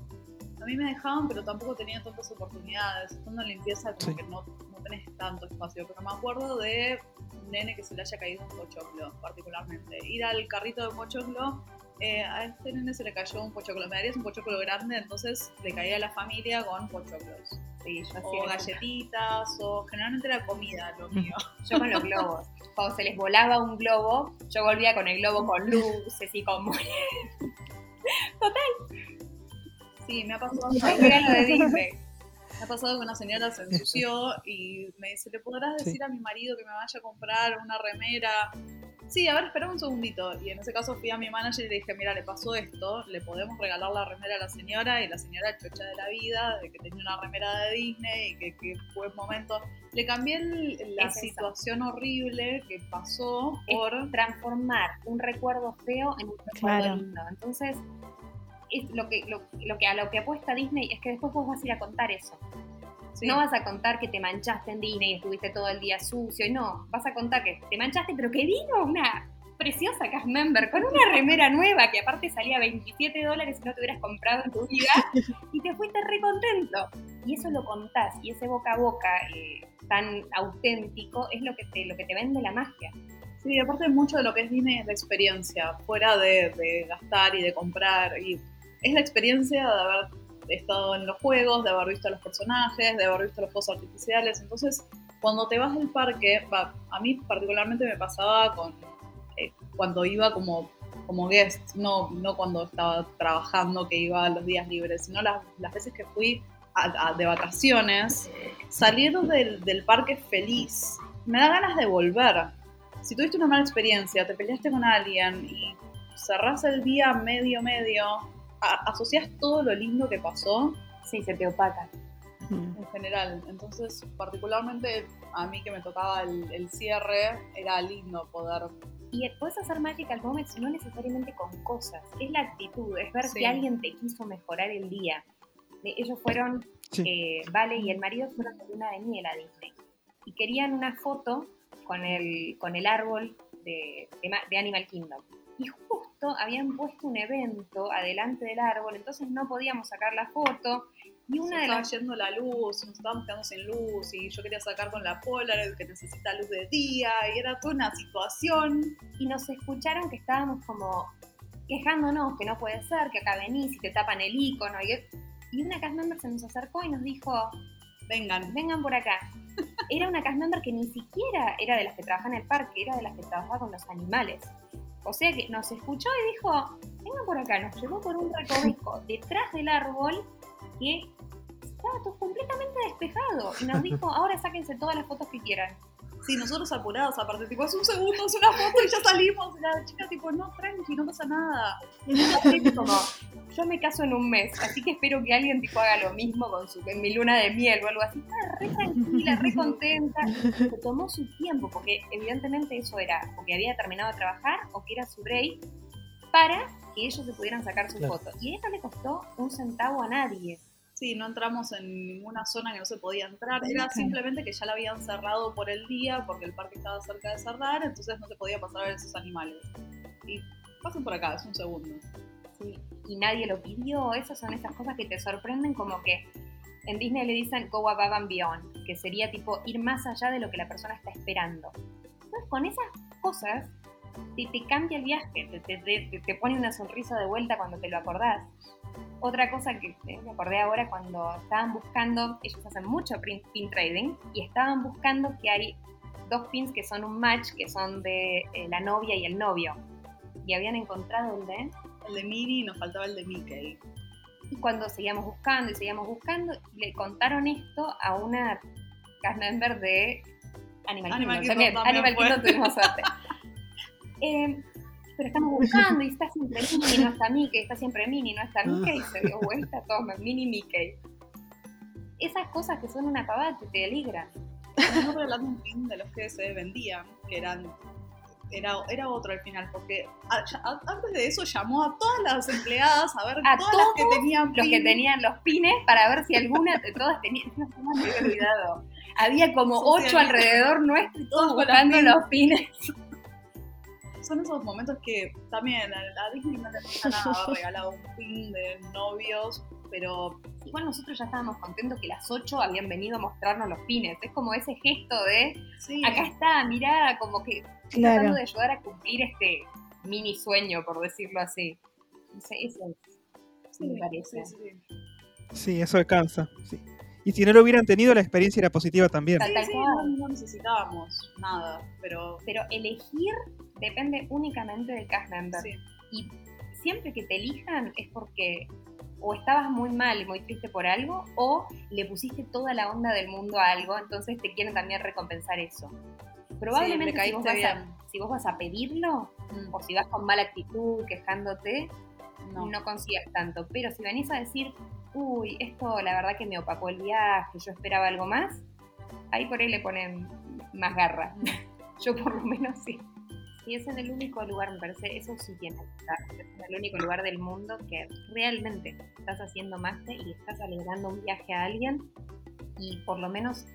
a mí me dejaban, pero tampoco tenía tantas oportunidades. Estando en limpieza, como Sí. que no, no tenés tanto espacio. Pero me acuerdo de un nene que se le haya caído un pochoclo, particularmente. Ir al carrito de pochoclo, eh, a este nene se le cayó un pochoclo. Me darías un pochoclo grande, entonces le caía a la familia con pochoclos. Sí, yo hacía O galletitas, o generalmente era comida lo mío. Yo con los globos. Cuando se les volaba un globo, yo volvía con el globo con luces y con... Sí, me ha pasado. Un regalo de Disney. Me ha pasado que una señora se ensució y me dice, ¿le podrás Sí. decir a mi marido que me vaya a comprar una remera? Sí, a ver, espera un segundito. Y en ese caso fui a mi manager y le dije, mira, le pasó esto, le podemos regalar la remera a la señora. Y la señora chocha de la vida, de que tenía una remera de Disney y que, que fue un momento. Le cambié el- la Es situación horrible que pasó Es por... transformar un recuerdo feo en un recuerdo Claro. lindo. Entonces, es lo que, lo, lo que a lo que apuesta Disney es que después vos vas a ir a contar eso. Sí. No vas a contar que te manchaste en Disney y estuviste todo el día sucio. y No, vas a contar que te manchaste, pero que vino una preciosa cast member con una remera nueva que aparte salía 27 dólares si no te hubieras comprado en tu vida y te fuiste re contento. Y eso lo contás y ese boca a boca eh, tan auténtico es lo que, te, lo que te vende la magia. Sí, aparte mucho de lo que es Disney es la experiencia, fuera de, de gastar y de comprar. Y es la experiencia de haber estado en los juegos, de haber visto a los personajes, de haber visto los juegos artificiales. Entonces, cuando te vas del parque, va, a mí particularmente me pasaba con eh, cuando iba como, como guest, no, no cuando estaba trabajando, que iba los días libres, sino las, las veces que fui a- a- de vacaciones, salir del, del parque feliz. Me da ganas de volver. Si tuviste una mala experiencia, te peleaste con alguien y cerrás el día medio, medio, a- asociás todo lo lindo que pasó Sí, se te opaca. En general. Entonces, particularmente a mí que me tocaba el, el cierre, era lindo poder... Y puedes hacer Magical Moments no necesariamente con cosas, es la actitud, es ver Sí. que alguien te quiso mejorar el día. De- Ellos fueron, Sí. eh, Vale y el marido fueron de luna de miel a Disney. Y querían una foto con el, con el árbol de, de Ma- de Animal Kingdom. Y justo habían puesto un evento adelante del árbol, entonces no podíamos sacar la foto. Y una de estaba las yendo la luz, nos estábamos quedando sin luz y yo quería sacar con la Polaroid que necesita luz de día y era toda una situación. y nos escucharon que estábamos como quejándonos que no puede ser, que acá venís y te tapan el icono. Y, y una cast member se nos acercó y nos dijo, Vengan, vengan por acá. Era una cast member que ni siquiera era de las que trabajan en el parque, era de las que trabajaba con los animales. O sea que nos escuchó y dijo, vengan por acá, nos llevó por un recoveco detrás del árbol que estaba todo completamente despejado. Y nos dijo, ahora sáquense todas las fotos que quieran. Sí, nosotros apurados aparte, tipo, es un segundo, es una foto y ya salimos. Y la chica tipo, no, tranqui, no pasa nada. Como, yo me caso en un mes, así que espero que alguien tipo haga lo mismo con su en mi luna de miel o algo así. Estaba re tranquila, re contenta. Se tomó su tiempo, porque evidentemente eso era o que había terminado de trabajar o que era su break para que ellos se pudieran sacar su Claro. foto. Y eso le costó un centavo a nadie. Sí, no entramos en ninguna zona que no se podía entrar. Era simplemente que ya la habían cerrado por el día porque el parque estaba cerca de cerrar, entonces no se podía pasar a ver esos animales. Y pasen por acá, es un segundo. Sí, y nadie lo pidió. Esas son esas cosas que te sorprenden, como que en Disney le dicen go above and beyond, que sería tipo ir más allá de lo que la persona está esperando. Entonces, con esas cosas, te, te cambia el viaje, te, te- te- te pone una sonrisa de vuelta cuando te lo acordás. Otra cosa que eh, me acordé ahora cuando estaban buscando, ellos hacen mucho pin, pin trading, y estaban buscando que hay dos pins que son un match, que son de eh, la novia y el novio. Y habían encontrado el de El de Minnie y nos faltaba el de Mickey. y cuando seguíamos buscando y seguíamos buscando, le contaron esto a una cast member de Animal, Animal Kingdom. Kingdom También, Animal. Kingdom tuvimos suerte. Eh, pero estamos buscando y está siempre Minnie, no está Mickey, está siempre Minnie, no está Mickey, y se dio vuelta, toma, Minnie Mickey. Esas cosas que son una pavada te, te alegran. No regalando un pin de los que se vendían, que eran. Era, era otro al final, porque a- a- antes de eso llamó a todas las empleadas a ver A todas las que todos tenían Los que pin. tenían los pines para ver si alguna de todas tenían. No se me había olvidado. Había como ocho alrededor nuestro y todos Todos buscando los pines. Son esos momentos que también a, a Disney no le gusta nada regalado un pin de novios, pero Igual nosotros ya estábamos contentos que las ocho habían venido a mostrarnos los pines. Es como ese gesto de, sí. acá está, mirá, como que Claro. tratando de ayudar a cumplir este mini sueño, por decirlo así. No sé, eso es, sí, me parece. sí, sí. Sí, eso alcanza. Sí. Y si no lo hubieran tenido, la experiencia era positiva también. Tal Sí, cual. no, necesitábamos nada, pero Pero elegir depende únicamente del cast member. sí. Y siempre que te elijan es porque o estabas muy mal y muy triste por algo, o le pusiste toda la onda del mundo a algo, entonces te quieren también recompensar eso. Probablemente le si, vos caíste vas a, bien. si vos vas a pedirlo, Mm, o si vas con mala actitud, quejándote, no. no, consigas tanto. Pero si venís a decir, uy, esto la verdad que me opacó el viaje, yo esperaba algo más, ahí por ahí le ponen más garra. Yo por lo menos sí. Y es en el único lugar, me parece, eso sí tiene que estar. Es el único lugar del mundo que realmente estás haciendo máster y estás alegrando un viaje a alguien y por lo menos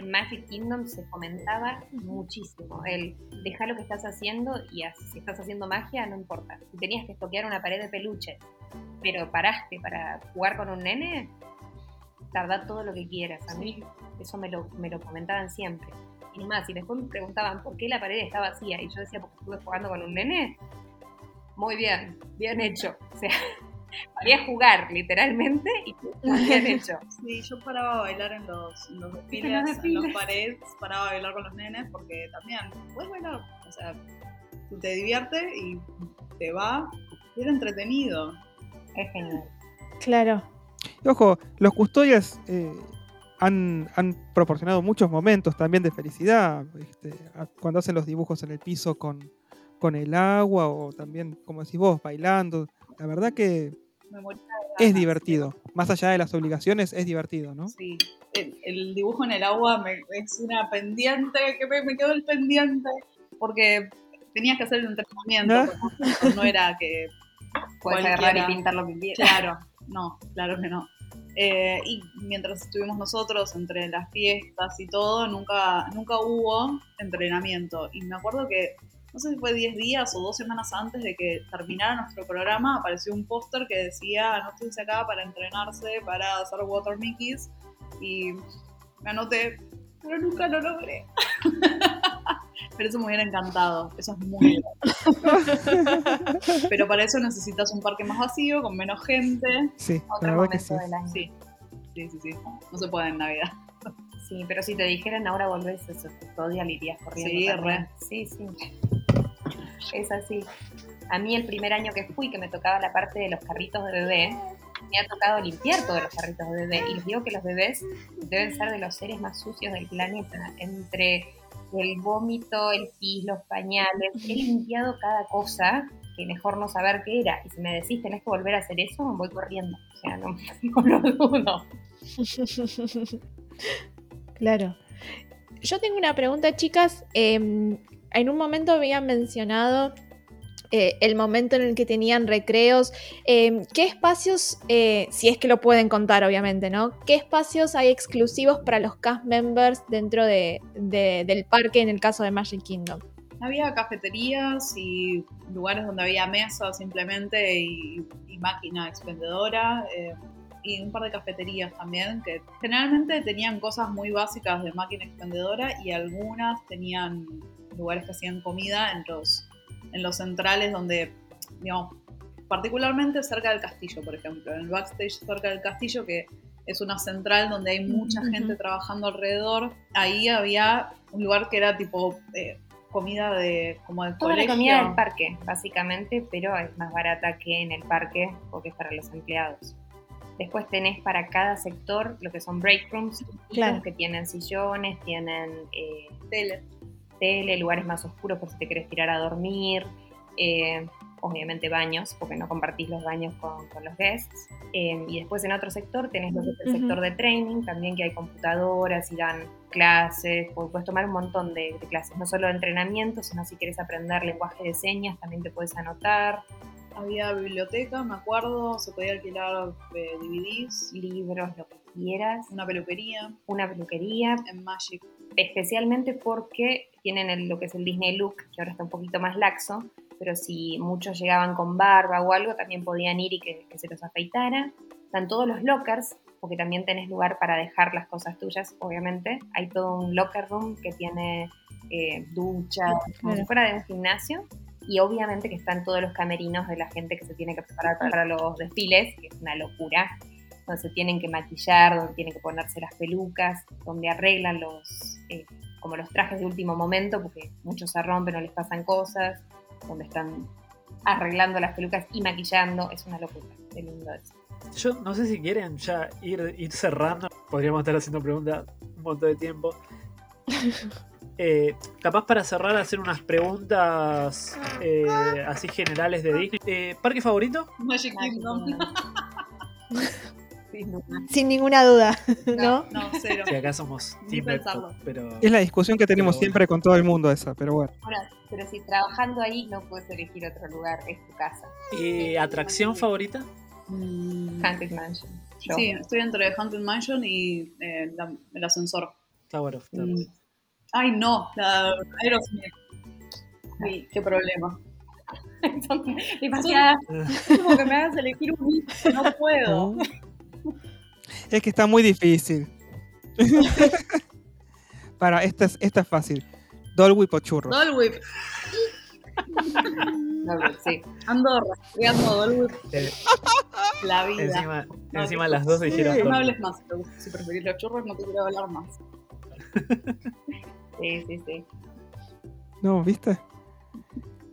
en Magic Kingdom se fomentaba muchísimo el dejar lo que estás haciendo y si estás haciendo magia, no importa. Si tenías que toquear una pared de peluche, pero paraste para jugar con un nene, tardá todo lo que quieras. A mí eso me lo, me lo comentaban siempre. Y más, y después me preguntaban por qué la pared está vacía, y yo decía, porque estuve jugando con un nene. Muy bien, bien hecho. O sea, a jugar, literalmente, y bien hecho. Sí, yo paraba a bailar en los, en los desfiles, en los paredes, paraba a bailar con los nenes, porque también, puedes bailar, o sea, tú te diviertes y te va, y era entretenido. Es genial. Claro. Y ojo, los custodias eh, han, proporcionado muchos momentos también de felicidad. Este, cuando hacen los dibujos en el piso con, con el agua o también, como decís vos, bailando. La verdad que es divertido. Más allá de las obligaciones, es divertido, ¿no? Sí. El, dibujo en el agua es una pendiente, que me, quedó el pendiente, porque tenías que hacer el entrenamiento. ¿No? no era que Puedes agarrar y pintar lo que quieras. Claro, no, claro que no. Eh, y mientras estuvimos nosotros entre las fiestas y todo, nunca, nunca hubo entrenamiento. Y me acuerdo que, no sé si fue 10 días o dos semanas antes de que terminara nuestro programa, apareció un póster que decía, anótense acá para entrenarse, para hacer water mickeys. Y me anoté, pero nunca lo logré. Pero eso me hubiera encantado. Eso es muy Pero para eso necesitas un parque más vacío, con menos gente. Sí, Otro momento sí. del año. Sí. sí, sí, No se puede en Navidad. Sí, pero si te dijeran ahora volvés a su custodia, le irías corriendo. Sí, re. Sí, sí. Es así. A mí el primer año que fui, que me tocaba la parte de los carritos de bebé, me ha tocado limpiar todos los carritos de bebé. Y les digo que los bebés deben ser de los seres más sucios del planeta. Entre el vómito, el pis, los pañales. He limpiado cada cosa que mejor no saber qué era. Y si me decís tenés que volver a hacer eso, voy corriendo. O sea, no, lo dudo. claro. Yo tengo una pregunta, chicas. Em, en un momento habían mencionado eh, el momento en el que tenían recreos. Em, ¿Qué espacios, eh, si es que lo pueden contar obviamente, ¿no? ¿Qué espacios hay exclusivos para los cast members dentro de, del parque en el caso de Magic Kingdom? Había cafeterías y lugares donde había mesas simplemente y, máquina expendedora. Eh, y un par de cafeterías también que generalmente tenían cosas muy básicas de máquina expendedora y algunas tenían lugares que hacían comida en los en los centrales donde, digamos, particularmente cerca del castillo, por ejemplo, en el backstage cerca del castillo, que es una central donde hay mucha gente trabajando alrededor, ahí había un lugar que era tipo eh, comida de como de Toda colegio. la comida del parque, básicamente, pero es más barata que en el parque porque es para los empleados. Después tenés para cada sector lo que son break rooms, que tienen sillones, tienen eh, tele tele, lugares más oscuros por si te quieres tirar a dormir, eh, obviamente baños, porque no compartís los baños con, los guests. Eh, y después en otro sector tenés lo que es el sector de training, también que hay computadoras y dan clases, puedes tomar un montón de, clases, no solo de entrenamiento, sino si quieres aprender lenguaje de señas, también te puedes anotar. Había biblioteca, me acuerdo, se podía alquilar eh, DVDs. Libros, lo que quieras. Una peluquería. Una peluquería. En Magic. Especialmente porque tienen lo que es el Disney Look, que ahora está un poquito más laxo, pero si muchos llegaban con barba o algo, también podían ir y que, se los afeitara. Están todos los lockers, porque también tenés lugar para dejar las cosas tuyas, obviamente. Hay todo un locker room que tiene eh, ducha, como si fuera de un gimnasio. Y obviamente que están todos los camerinos de la gente que se tiene que preparar para los desfiles, que es una locura donde se tienen que maquillar, donde tienen que ponerse las pelucas, donde arreglan los, eh, como los trajes de último momento, porque muchos se rompen o les pasan cosas, donde están arreglando las pelucas y maquillando, es una locura, de lindo eso. Yo no sé si quieren ya ir, ir cerrando, podríamos estar haciendo preguntas un montón de tiempo. Eh, capaz para cerrar, hacer unas preguntas eh, así generales de Disney. ¿Parque favorito? Magic Kingdom. Sin ninguna duda, ¿no? No, cero. Si acá somos pero... Es la discusión que tenemos siempre con todo el mundo esa, pero bueno. pero si trabajando ahí no puedes elegir otro lugar, es tu casa. ¿Y atracción favorita? Mm. Haunted Mansion. Sí, estoy entre Haunted Mansion y eh, el ascensor. Tower of Terror. Mm. Ay, no, la Aerosmith. Uy, qué problema. Demasiadas. Como que me hagas elegir un no puedo. Es que está muy difícil. Para, esta es, esta es fácil. Dolby o churros. Dolwip, No, sí. Andorra, ando Dolwip, Eh, la vida. encima No, encima las dos dijeron. No hables más, si preferís los churros no te quiero hablar más. Sí, sí, sí. No, ¿viste?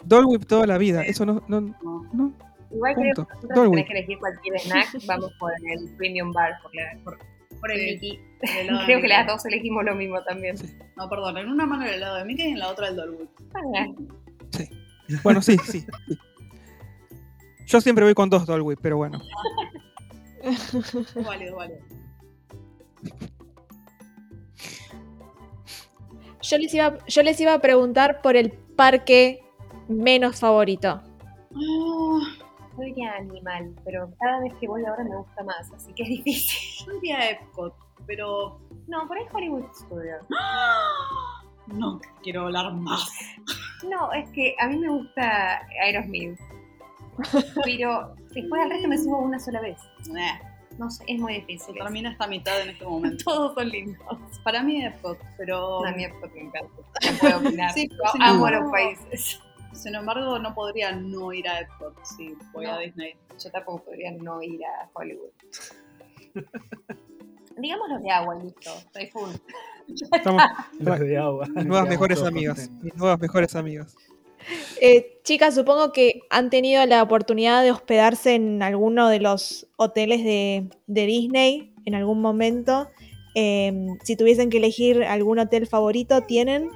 Dolby toda la vida. Eso no, no, No. no. Igual creo que nosotros tenés que elegir cualquier snack, vamos por el premium bar, por, la- por, por el Sí. Mickey. El Creo que las dos elegimos lo mismo también. No, perdón, en una mano el helado de Mickey y en la otra el Dolwip. Ah, Bueno, sí, sí. sí. Yo siempre voy con dos Dolby, pero bueno. Válido, válido. Yo les, iba, yo les iba a preguntar por el parque menos favorito. Ah, Yo diría animal, pero cada vez que voy ahora me gusta más, así que es difícil. yo diría Epcot, pero No, por ahí Hollywood Studios. no quiero hablar más. No, es que a mí me gusta Aerosmith. Pero después al resto me subo una sola vez. Eh, No sé, es muy se difícil. termina esta mitad en este momento. Todos son lindos. Para mí Epcot, pero A mí porque me encanta. No puedo opinar. Sí, amo los países. Sin embargo no podría no ir a Epcot si voy No. a Disney. Yo tampoco podría no ir a Hollywood. Digamos los de agua, listo. Typhoon. Estamos Los de agua. mis nuevas mejores amigas. nuevas mejores amigas. Eh, chicas, supongo que han tenido la oportunidad de hospedarse en alguno de los hoteles de, de Disney en algún momento. Eh, si tuviesen que elegir algún hotel favorito, ¿tienen?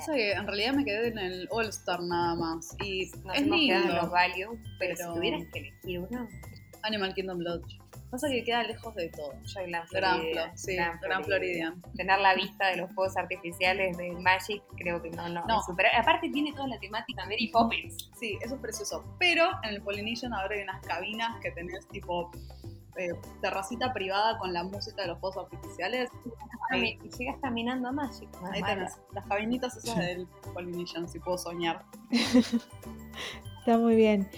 Pasa que en realidad me quedé en el All Star nada más. Y Nos es lindo. los value, pero, pero- si tuvieras que elegir uno, Animal Kingdom Lodge. Pasa que queda lejos de todo. yo Gran Gran Florida. Flo, sí, Gran. Floridian. Tener la vista de los fuegos artificiales de Magic, creo que no, no. No. super- Aparte tiene toda la temática Mary Poppins. Sí, eso es precioso. Pero en el Polynesian ahora hay unas cabinas que tenés tipo eh, terracita privada con la música de los fuegos artificiales. Ahí, Y llegas caminando a Magic. No es ahí tenés las cabinitas esas Sí. del Polynesian, si puedo soñar. Está muy bien.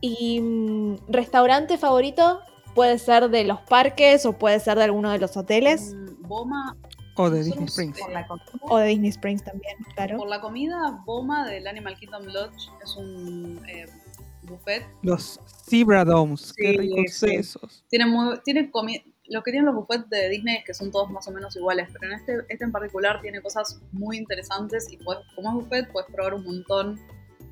¿Y mm, restaurante favorito? Puede ser de los parques o puede ser de alguno de los hoteles Mm, Boma, O de Disney Springs. Por la comida. o de Disney Springs también, claro. por la comida, Boma del Animal Kingdom Lodge es un eh, buffet. Los Zebra Domes. Qué ricos sí. esos. Tiene, muy, lo que tienen los buffets de Disney es que son todos más o menos iguales, pero en este, este en particular tiene cosas muy interesantes y puedes, como es buffet puedes probar un montón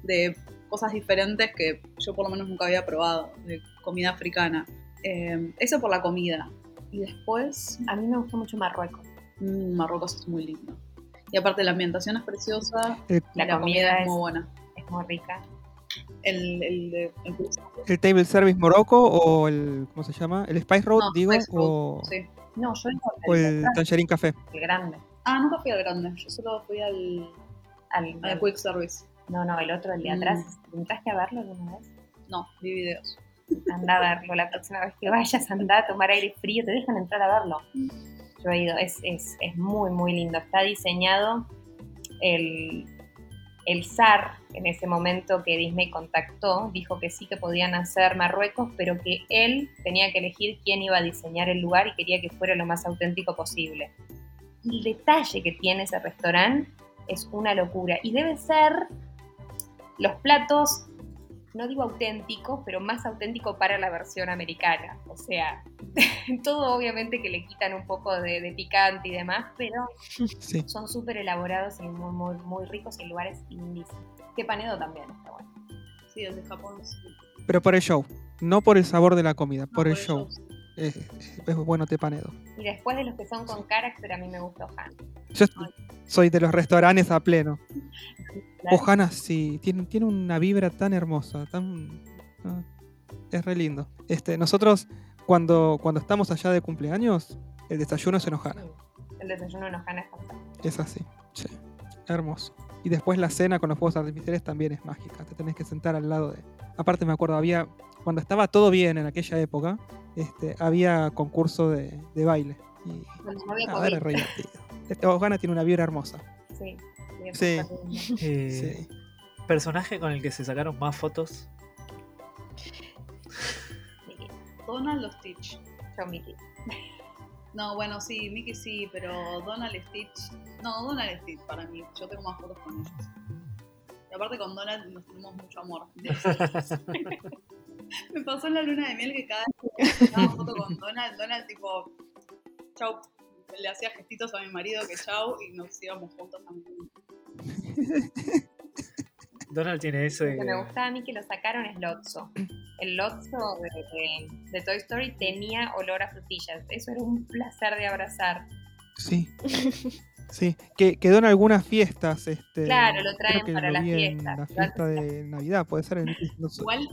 de cosas diferentes que yo por lo menos nunca había probado, de comida africana. Eh, eso por la comida. Y después, A mí me gustó mucho Marruecos. mm, Marruecos es muy lindo. Y aparte la ambientación es preciosa y La la, comida, comida es es- muy buena. Es muy rica. El, el, el- el Table Service Morocco o el. ¿Cómo se llama? El Spice Road, no, digo. Spice Road, o, sí. No, yo o el, el Tangerine Café. el grande. Ah, nunca fui al grande, yo solo fui al, Al, al Quick Service. No, no, el otro, el de Mm. atrás. ¿Entraste a verlo alguna vez? No, vi videos. Anda a verlo. La próxima vez que vayas, anda a tomar aire frío. Te dejan entrar a verlo. Yo he ido. Es, es, es muy, muy lindo. Está diseñado el, el zar en ese momento que Disney contactó. Dijo que sí que podían hacer Marruecos, pero que él tenía que elegir quién iba a diseñar el lugar y quería que fuera lo más auténtico posible. El detalle que tiene ese restaurante es una locura. Y debe ser los platos no digo auténtico, pero más auténtico para la versión americana. O sea, todo obviamente que le quitan un poco de, de picante y demás, pero Sí. son súper elaborados y muy, muy, muy ricos y lugares lindísimos. Que panedo también está bueno. Sí, el de Japón. sí. Pero por el show. No por el sabor de la comida, No, por el show. sí. Es, es- bueno Tepanedo. Y después de los que son con carácter, a mí me gusta Han. Yo soy de los restaurantes a pleno. Claro. Ojana sí, tiene, tiene una vibra tan hermosa, tan ah, es re lindo. Este, nosotros cuando, cuando estamos allá de cumpleaños, el desayuno es en Ojana. El desayuno en Ojana es fantástico. Es así. Sí. Hermoso. Y después la cena con los fuegos artificiales también es mágica. Te tenés que sentar al lado de. Aparte me acuerdo, había. Cuando estaba todo bien en aquella época, este, había concurso de, de baile. Y no nada, era re divertido. Este tiene una vibra hermosa. Sí. Sí. Eh, Sí. Personaje con el que se sacaron más fotos. Mickey. Donald o Stitch. Yo, Mickey. No, bueno, sí, Mickey sí, pero Donald Stitch. No, Donald Stitch para mí. Yo tengo más fotos con ellos. Y aparte con Donald nos tenemos mucho amor. Me pasó en la luna de miel que cada vez que sacaba foto con Donald, Donald tipo, chau, le hacía gestitos a mi marido que chau y nos íbamos juntos también. Donald tiene eso Lo de. que me gustaba a mí que lo sacaron es Lotso. El Lotso de, de- de Toy Story tenía olor a frutillas. Eso era un placer de abrazar. Sí. Sí, que quedó en algunas fiestas. Este, Claro, lo traen para las fiestas. La fiesta de Navidad, puede ser en Igual-.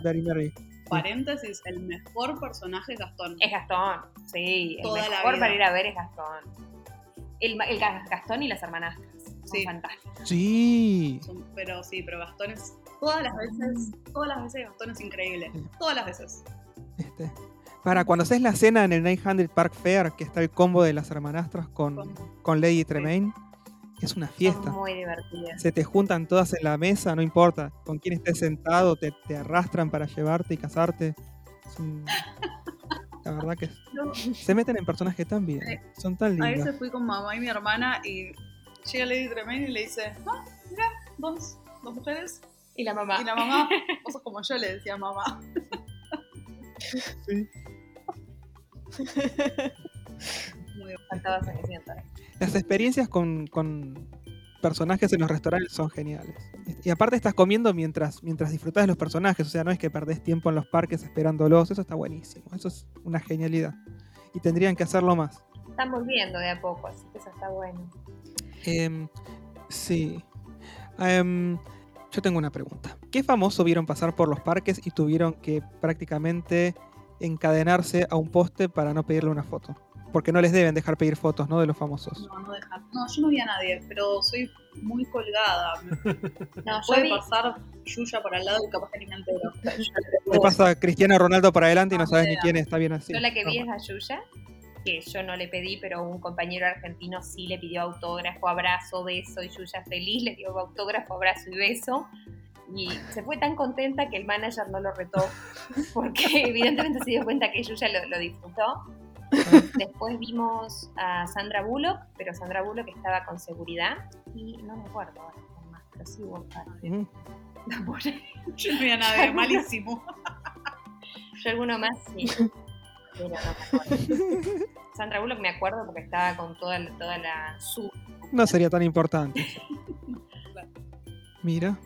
Paréntesis, el mejor personaje es Gastón. Es Gastón, sí. El la mejor vida. para ir a ver es Gastón. El, Gastón y las hermanastras. Son Sí. fantásticos. Sí. Son- Pero sí, pero Gastón es. Todas las veces, todas las veces Gastón es increíble. Sí. Todas las veces. Este. Para cuando haces la cena en el 900 Park Fair, que está el combo de las hermanastras con, Con- con Lady Tremaine, es una fiesta. Son muy divertidas. Se te juntan todas en la mesa, no importa con quién estés sentado, te, te arrastran para llevarte y casarte. Es un- La verdad que se meten en personajes tan bien, Sí. son tan a lindas. veces fui con mamá y mi hermana y llega Lady Tremaine y le dice, ah, mira, dos, dos mujeres. Y la mamá. Y la mamá, vos sos como yo, le decía a mamá. Sí. Muy Faltaba Cenicienta. Las experiencias con, con personajes en los restaurantes son geniales. Y aparte estás comiendo mientras, mientras disfrutas de los personajes, o sea, no es que perdés tiempo en los parques esperándolos, eso está buenísimo, eso es una genialidad. Y tendrían que hacerlo más. Están volviendo de a poco, así que eso está bueno. Em, sí. Em, yo tengo una pregunta. ¿Qué famoso vieron pasar por los parques y tuvieron que prácticamente encadenarse a un poste para no pedirle una foto? Porque no les deben dejar pedir fotos, ¿no? De los famosos. No, no dejar. No, yo no vi a nadie, pero soy muy colgada. No, yo puede vi, pasar Yuya por al lado y capaz que ni me entero. Te pasa Cristiano Ronaldo para adelante y no Ah, sabes ni quién es, está bien así. yo la que vi No. es a Yuya, que yo no le pedí, pero un compañero argentino sí le pidió autógrafo, abrazo, beso, y Yuya feliz le dio autógrafo, abrazo y beso. Y se fue tan contenta que el manager no lo retó, porque evidentemente se dio cuenta que Yuya lo, lo disfrutó. Después vimos a Sandra Bullock, pero Sandra Bullock estaba con seguridad y no me acuerdo ahora más, pero sí hubo un. Yo no vi a nadie, malísimo. Yo alguno más sí. Pero no me acuerdo. Sandra Bullock me acuerdo porque estaba con toda, la- toda la su. No sería tan importante. Mira.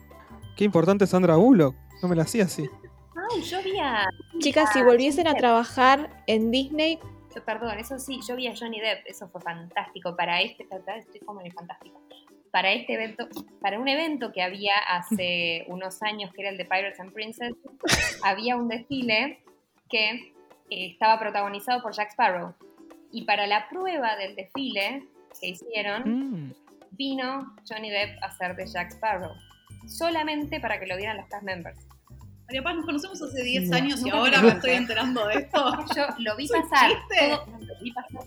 Qué importante Sandra Bullock. No me la hacía así. Ay, yo vi a. Chicas, si volviesen a trabajar en Disney, Perdón, eso sí, yo vi a Johnny Depp, eso fue fantástico. Para este, estoy como en el fantástico. Para este evento, para un evento que había hace unos años, que era el de Pirates and Princess, había un desfile que eh, estaba protagonizado por Jack Sparrow. Y para la prueba del desfile que hicieron, Mm. vino Johnny Depp a ser de Jack Sparrow. Solamente para que lo vieran los cast members. María Paz, nos conocemos hace 10 No. años y ahora me estoy enterando de esto. Yo lo vi pasar, todo, no, lo vi pasar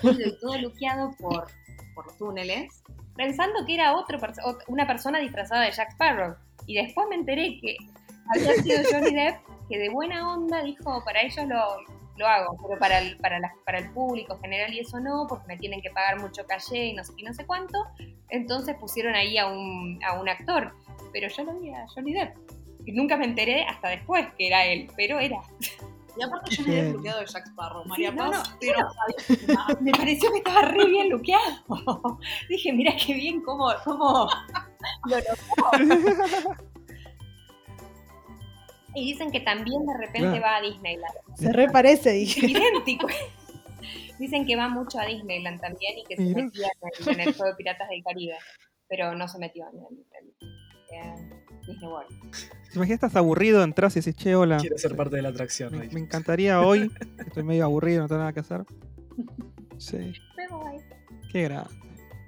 todo y todo luqueado por, por los túneles, pensando que era otro una persona disfrazada de Jack Sparrow. Y después me enteré que había sido Johnny Depp, que de buena onda dijo, para ellos lo, lo hago, pero para el, para, la- para el público general y eso no, porque me tienen que pagar mucho calle y no sé qué, no sé cuánto. Entonces pusieron ahí a un, a un actor. Pero yo lo vi a Johnny Depp. Y nunca me enteré hasta después que era él, pero era. Y aparte yo no había bloqueado de Jack Sparrow. María no, Paz, no, pero me pareció que estaba re bien luqueado. Dije, mira qué bien cómo, cómo lo logró. Y dicen que también de repente va a Disneyland. se reparece, dije. Idéntico. Dicen que va mucho a Disneyland también y que se metía en el, en el juego de Piratas del Caribe. Pero no se metió en el, en- en Disney World. ¿Te imaginas estás aburrido, entras y dices, che, hola. Quiero ser parte de la atracción. Me, me encantaría hoy. Estoy medio aburrido, no tengo nada que hacer. Sí, Pero ahí. qué grande.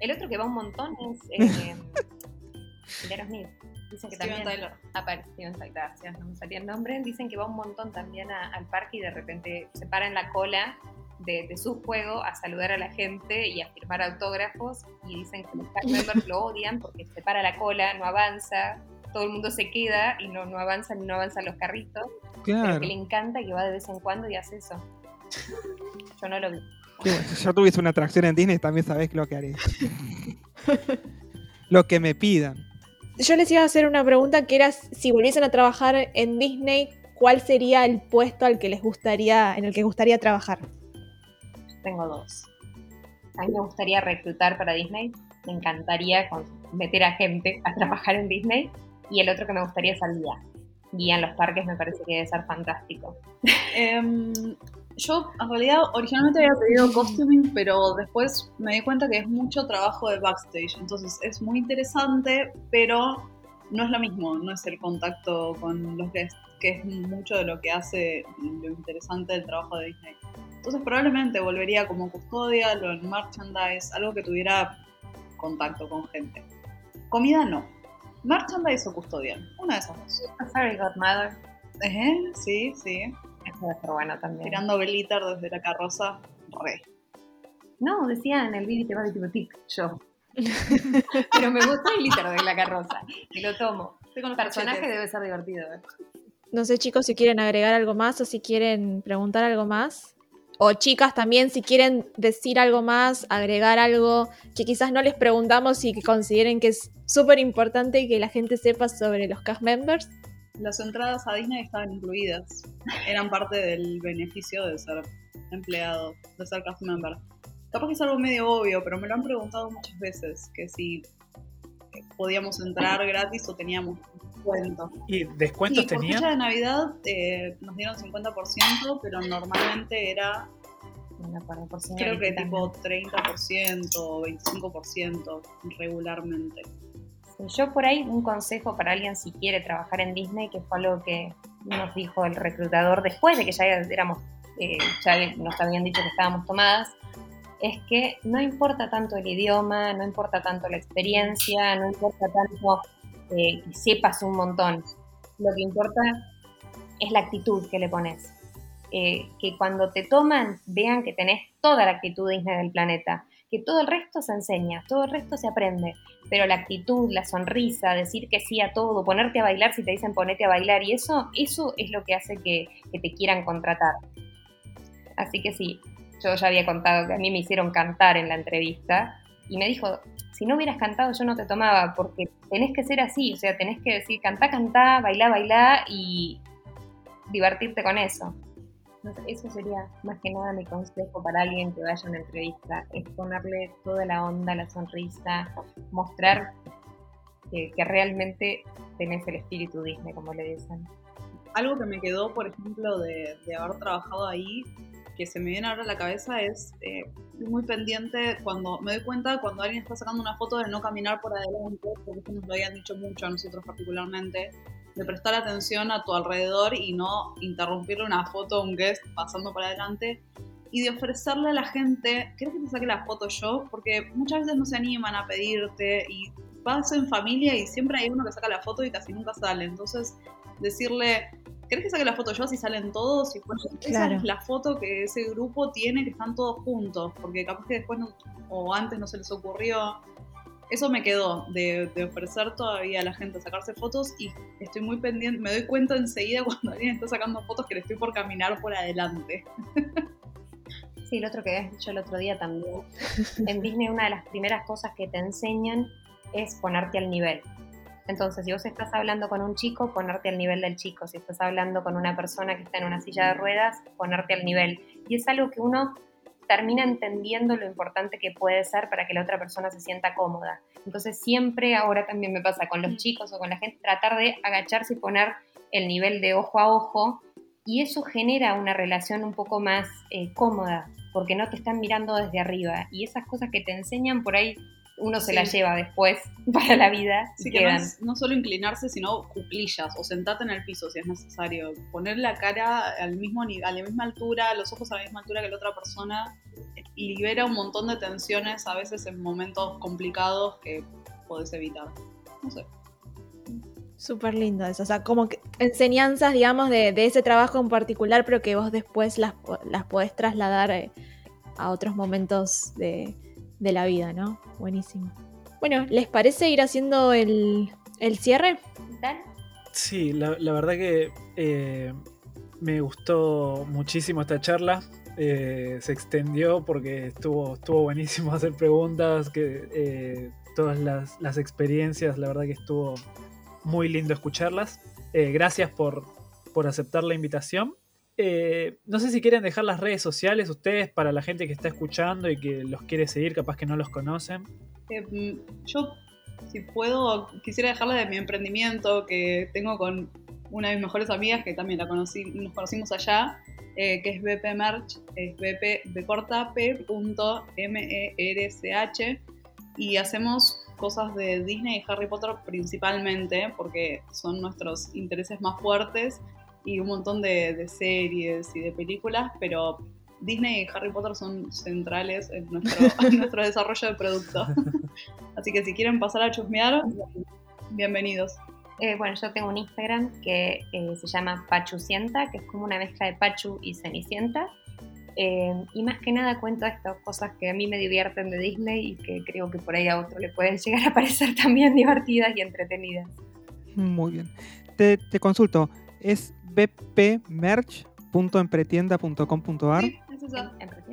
El otro que va un montón es eh, el Aerosmith. Dicen que Steven también. Tyler. Ah, para Steven gracias, no me salía el nombre. Dicen que va un montón también a- al parque y de repente se para en la cola de, de su juego a saludar a la gente y a firmar autógrafos y dicen que los members lo odian porque se para la cola, no avanza, todo el mundo se queda y no, no avanzan no avanzan los carritos. Pero Claro. que le encanta que va de vez en cuando y hace eso. Yo no lo vi. Si yo tuviese una atracción en Disney, también sabés lo que haré. lo que me pidan. Yo les iba a hacer una pregunta que era si volviesen a trabajar en Disney, ¿cuál sería el puesto al que les gustaría, en el que gustaría trabajar? Tengo dos. A mí me gustaría reclutar para Disney. Me encantaría meter a gente a trabajar en Disney. Y el otro que me gustaría es al guía. Guía en los parques me parece que debe ser fantástico. Em, yo en realidad originalmente había pedido costuming, pero después me di cuenta que es mucho trabajo de backstage. Entonces es muy interesante, pero no es lo mismo, no es el contacto con los guests, que es mucho de lo que hace lo interesante del trabajo de Disney. Entonces probablemente volvería como custodia, lo en merchandise, algo que tuviera contacto con gente. Comida no. Merchandise o custodial, una de esas dos. A Fairy Godmother. Ejé, sí, sí. Eso debe ser bueno también. Tirando glitter desde la carroza, re. No, decía en el vídeo te de tic, yo. Pero me gusta el glitter de la carroza. Y lo tomo. Estoy con los personaje cachetes. debe ser divertido. ¿eh? No sé, chicos, si quieren agregar algo más o si quieren preguntar algo más. O chicas también, si quieren decir algo más, agregar algo que quizás no les preguntamos y que consideren que es súper importante que la gente sepa sobre los cast members. Las entradas a Disney estaban incluidas. Eran parte del beneficio de ser empleado, de ser cast member. Capaz que es algo medio obvio, pero me lo han preguntado muchas veces, que si podíamos entrar gratis o teníamos descuento. ¿Y descuentos Y por tenían? fecha de Navidad eh, nos dieron 50%, pero normalmente era creo que tipo 30% o 25% regularmente. Sí, Yo por ahí un consejo para alguien si quiere trabajar en Disney, que fue algo que nos dijo el reclutador después de que ya éramos, eh, ya nos habían dicho que estábamos tomadas, es que no importa tanto el idioma, no importa tanto la experiencia, no importa tanto eh, que sepas un montón. Lo que importa es la actitud que le pones. Eh, que cuando te toman vean que tenés toda la actitud Disney del planeta, que todo el resto se enseña, todo el resto se aprende pero la actitud, la sonrisa, decir que sí a todo, ponerte a bailar si te dicen ponete a bailar, y eso, eso es lo que hace que te quieran contratar. Así que sí, yo ya había contado que a mí me hicieron cantar en la entrevista y me dijo, si no hubieras cantado yo no te tomaba, porque tenés que ser así, o sea, tenés que decir cantá, cantá, bailá, bailá y divertirte con eso. Eso sería más que nada mi consejo para alguien que vaya a una entrevista, es ponerle toda la onda, la sonrisa, mostrar que, que realmente tenés el espíritu Disney, como le dicen. algo que me quedó, por ejemplo, de, de haber trabajado ahí, que se me viene ahora a la cabeza, es eh, muy pendiente cuando me doy cuenta cuando alguien está sacando una foto de no caminar por adelante, porque eso nos lo habían dicho mucho a nosotros particularmente, de prestar atención a tu alrededor y no interrumpirle una foto a un guest pasando por adelante y de ofrecerle a la gente, ¿querés que te saque la foto yo? Porque muchas veces no se animan a pedirte y vas en familia y siempre hay uno que saca la foto y casi nunca sale. Entonces, decirle, ¿querés que saque la foto yo así salen todos? Y pues, esa es la foto que ese grupo tiene, que están todos juntos, porque capaz que después no- o antes no se les ocurrió. Eso me quedó, de, de ofrecer todavía a la gente sacarse fotos y estoy muy pendiente, me doy cuenta enseguida cuando alguien está sacando fotos que le estoy por caminar por adelante. Sí, el otro que habías dicho el otro día también. En Disney una de las primeras cosas que te enseñan es ponerte al nivel. Entonces, si vos estás hablando con un chico, ponerte al nivel del chico. Si estás hablando con una persona que está en una silla de ruedas, ponerte al nivel. Y es algo que uno termina entendiendo lo importante que puede ser para que la otra persona se sienta cómoda. Entonces, siempre, ahora también me pasa con los chicos o con la gente, tratar de agacharse y poner el nivel de ojo a ojo y eso genera una relación un poco más eh, cómoda, porque no te están mirando desde arriba. Y esas cosas que te enseñan por ahí uno se Sí. las lleva después para la vida y Así que no, quedan. es- no solo inclinarse, sino cuclillas o sentarte en el piso si es necesario. Poner la cara al mismo a la misma altura, los ojos a la misma altura que la otra persona, libera un montón de tensiones a veces en momentos complicados que podés evitar. No sé. Súper lindo eso. O sea, como que enseñanzas, digamos, de, de ese trabajo en particular, pero que vos después las, las podés trasladar eh, a otros momentos de, de la vida, ¿no? Buenísimo. Bueno, ¿les parece ir haciendo el, el cierre? Sí, la, la verdad que eh, me gustó muchísimo esta charla. Eh, se extendió porque estuvo, estuvo buenísimo hacer preguntas, que eh, todas las, las experiencias, la verdad que estuvo muy lindo escucharlas. Eh, gracias por, por aceptar la invitación. Eh, no sé si quieren dejar las redes sociales ustedes para la gente que está escuchando y que los quiere seguir, capaz que no los conocen. Eh, mm, yo, si puedo, quisiera dejarla de mi emprendimiento que tengo con una de mis mejores amigas que también la conocí, nos conocimos allá, eh, que es BP Merch, es BP de corta punto M E R C H y hacemos cosas de Disney y Harry Potter principalmente porque son nuestros intereses más fuertes y un montón de, de series y de películas, pero Disney y Harry Potter son centrales en nuestro, en nuestro desarrollo de producto. Así que si quieren pasar a chusmear, bienvenidos. Eh, bueno, yo tengo un Instagram que eh, se llama Pachucienta, que es como una mezcla de Pachu y Cenicienta. Eh, y más que nada cuento estas cosas que a mí me divierten de Disney y que creo que por ahí a otro le pueden llegar a parecer también divertidas y entretenidas. Muy bien. Te, te consulto, ¿es bpmerch.empretienda.com.ar? Sí.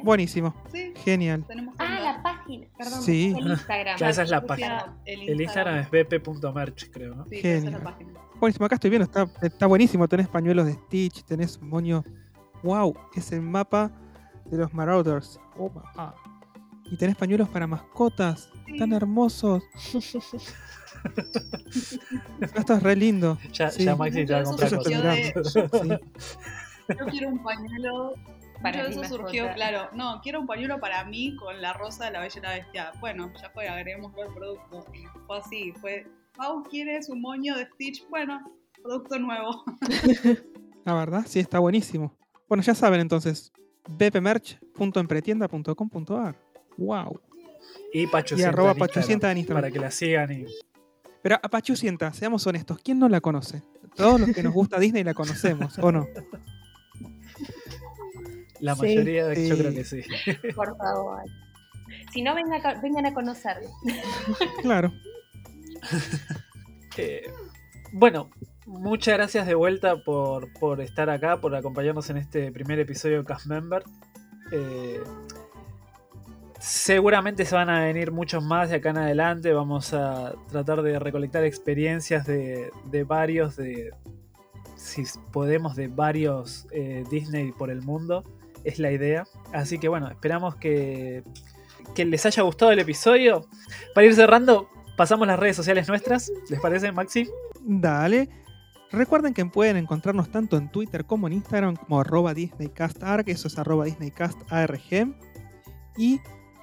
Buenísimo, Sí, genial. tenemos Ah, la página, perdón, Sí. el Instagram. Claro, esa es la página. El El Instagram es bp.merch, creo, ¿no? Sí, esa es la Genial. página. Buenísimo, acá estoy viendo, está, está buenísimo. Tenés pañuelos de Stitch, tenés un moño. ¡Wow! Es el mapa de los Marauders. Oh, ah. Y tenés pañuelos para mascotas. Tan hermosos. Esto es re lindo. Ya, Sí. ya Maxi te va a comprar cosas. de- Sí. Yo quiero un pañuelo. Para Mucho eso mascota. surgió, claro. No, quiero un pañuelo para mí con la rosa de la bella y la bestia. Bueno, ya fue, agreguémoslo al producto. Fue así, fue. Pau, ¿quieres un moño de Stitch? Bueno, producto nuevo. La verdad, sí, está buenísimo. Bueno, ya saben entonces. bpmerch.empretienda.com.ar. ¡Wow! Y Pachu Y arroba Pachucienta en Instagram. Para que la sigan y Pero a Pachucienta, seamos honestos, ¿quién no la conoce? Todos los que nos gusta Disney la conocemos, ¿o no? la Sí. mayoría de yo Sí. creo que sí. Por favor. Si no, venga acá- vengan a conocerlo. Claro. Eh, bueno, muchas gracias de vuelta por, por estar acá, por acompañarnos en este primer episodio de Cast Member. Eh, seguramente se van a venir muchos más de acá en adelante. Vamos a tratar de recolectar experiencias de, de varios, de si podemos, de varios eh, Disney por el mundo. Es la idea. Así que bueno, esperamos que, que les haya gustado el episodio. Para ir cerrando, pasamos las redes sociales nuestras. ¿Les parece, Maxi? Dale. Recuerden que pueden encontrarnos tanto en Twitter como en Instagram como DisneyCastArg, eso es arroba DisneyCastARG. Y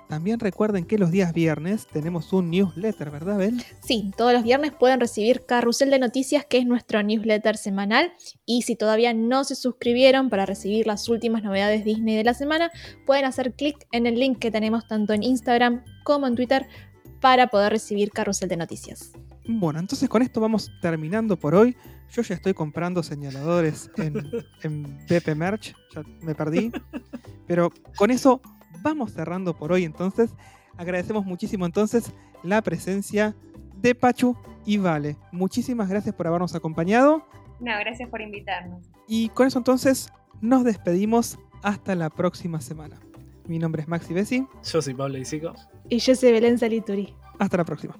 también recuerden que los días viernes tenemos un newsletter, ¿verdad, Bel? Sí, todos los viernes pueden recibir Carrusel de Noticias, que es nuestro newsletter semanal. Y si todavía no se suscribieron para recibir las últimas novedades Disney de la semana, pueden hacer clic en el link que tenemos tanto en Instagram como en Twitter para poder recibir Carrusel de Noticias. Bueno, entonces con esto vamos terminando por hoy. Yo ya estoy comprando señaladores en, en BP Merch, ya me perdí. Pero con eso vamos cerrando por hoy entonces. Agradecemos muchísimo entonces la presencia de Pachu y Vale. Muchísimas gracias por habernos acompañado. No, gracias por invitarnos. Y con eso entonces nos despedimos hasta la próxima semana. Mi nombre es Maxi Bessi. Yo soy Pablo Isico. Y yo soy Belén Salituri. Hasta la próxima.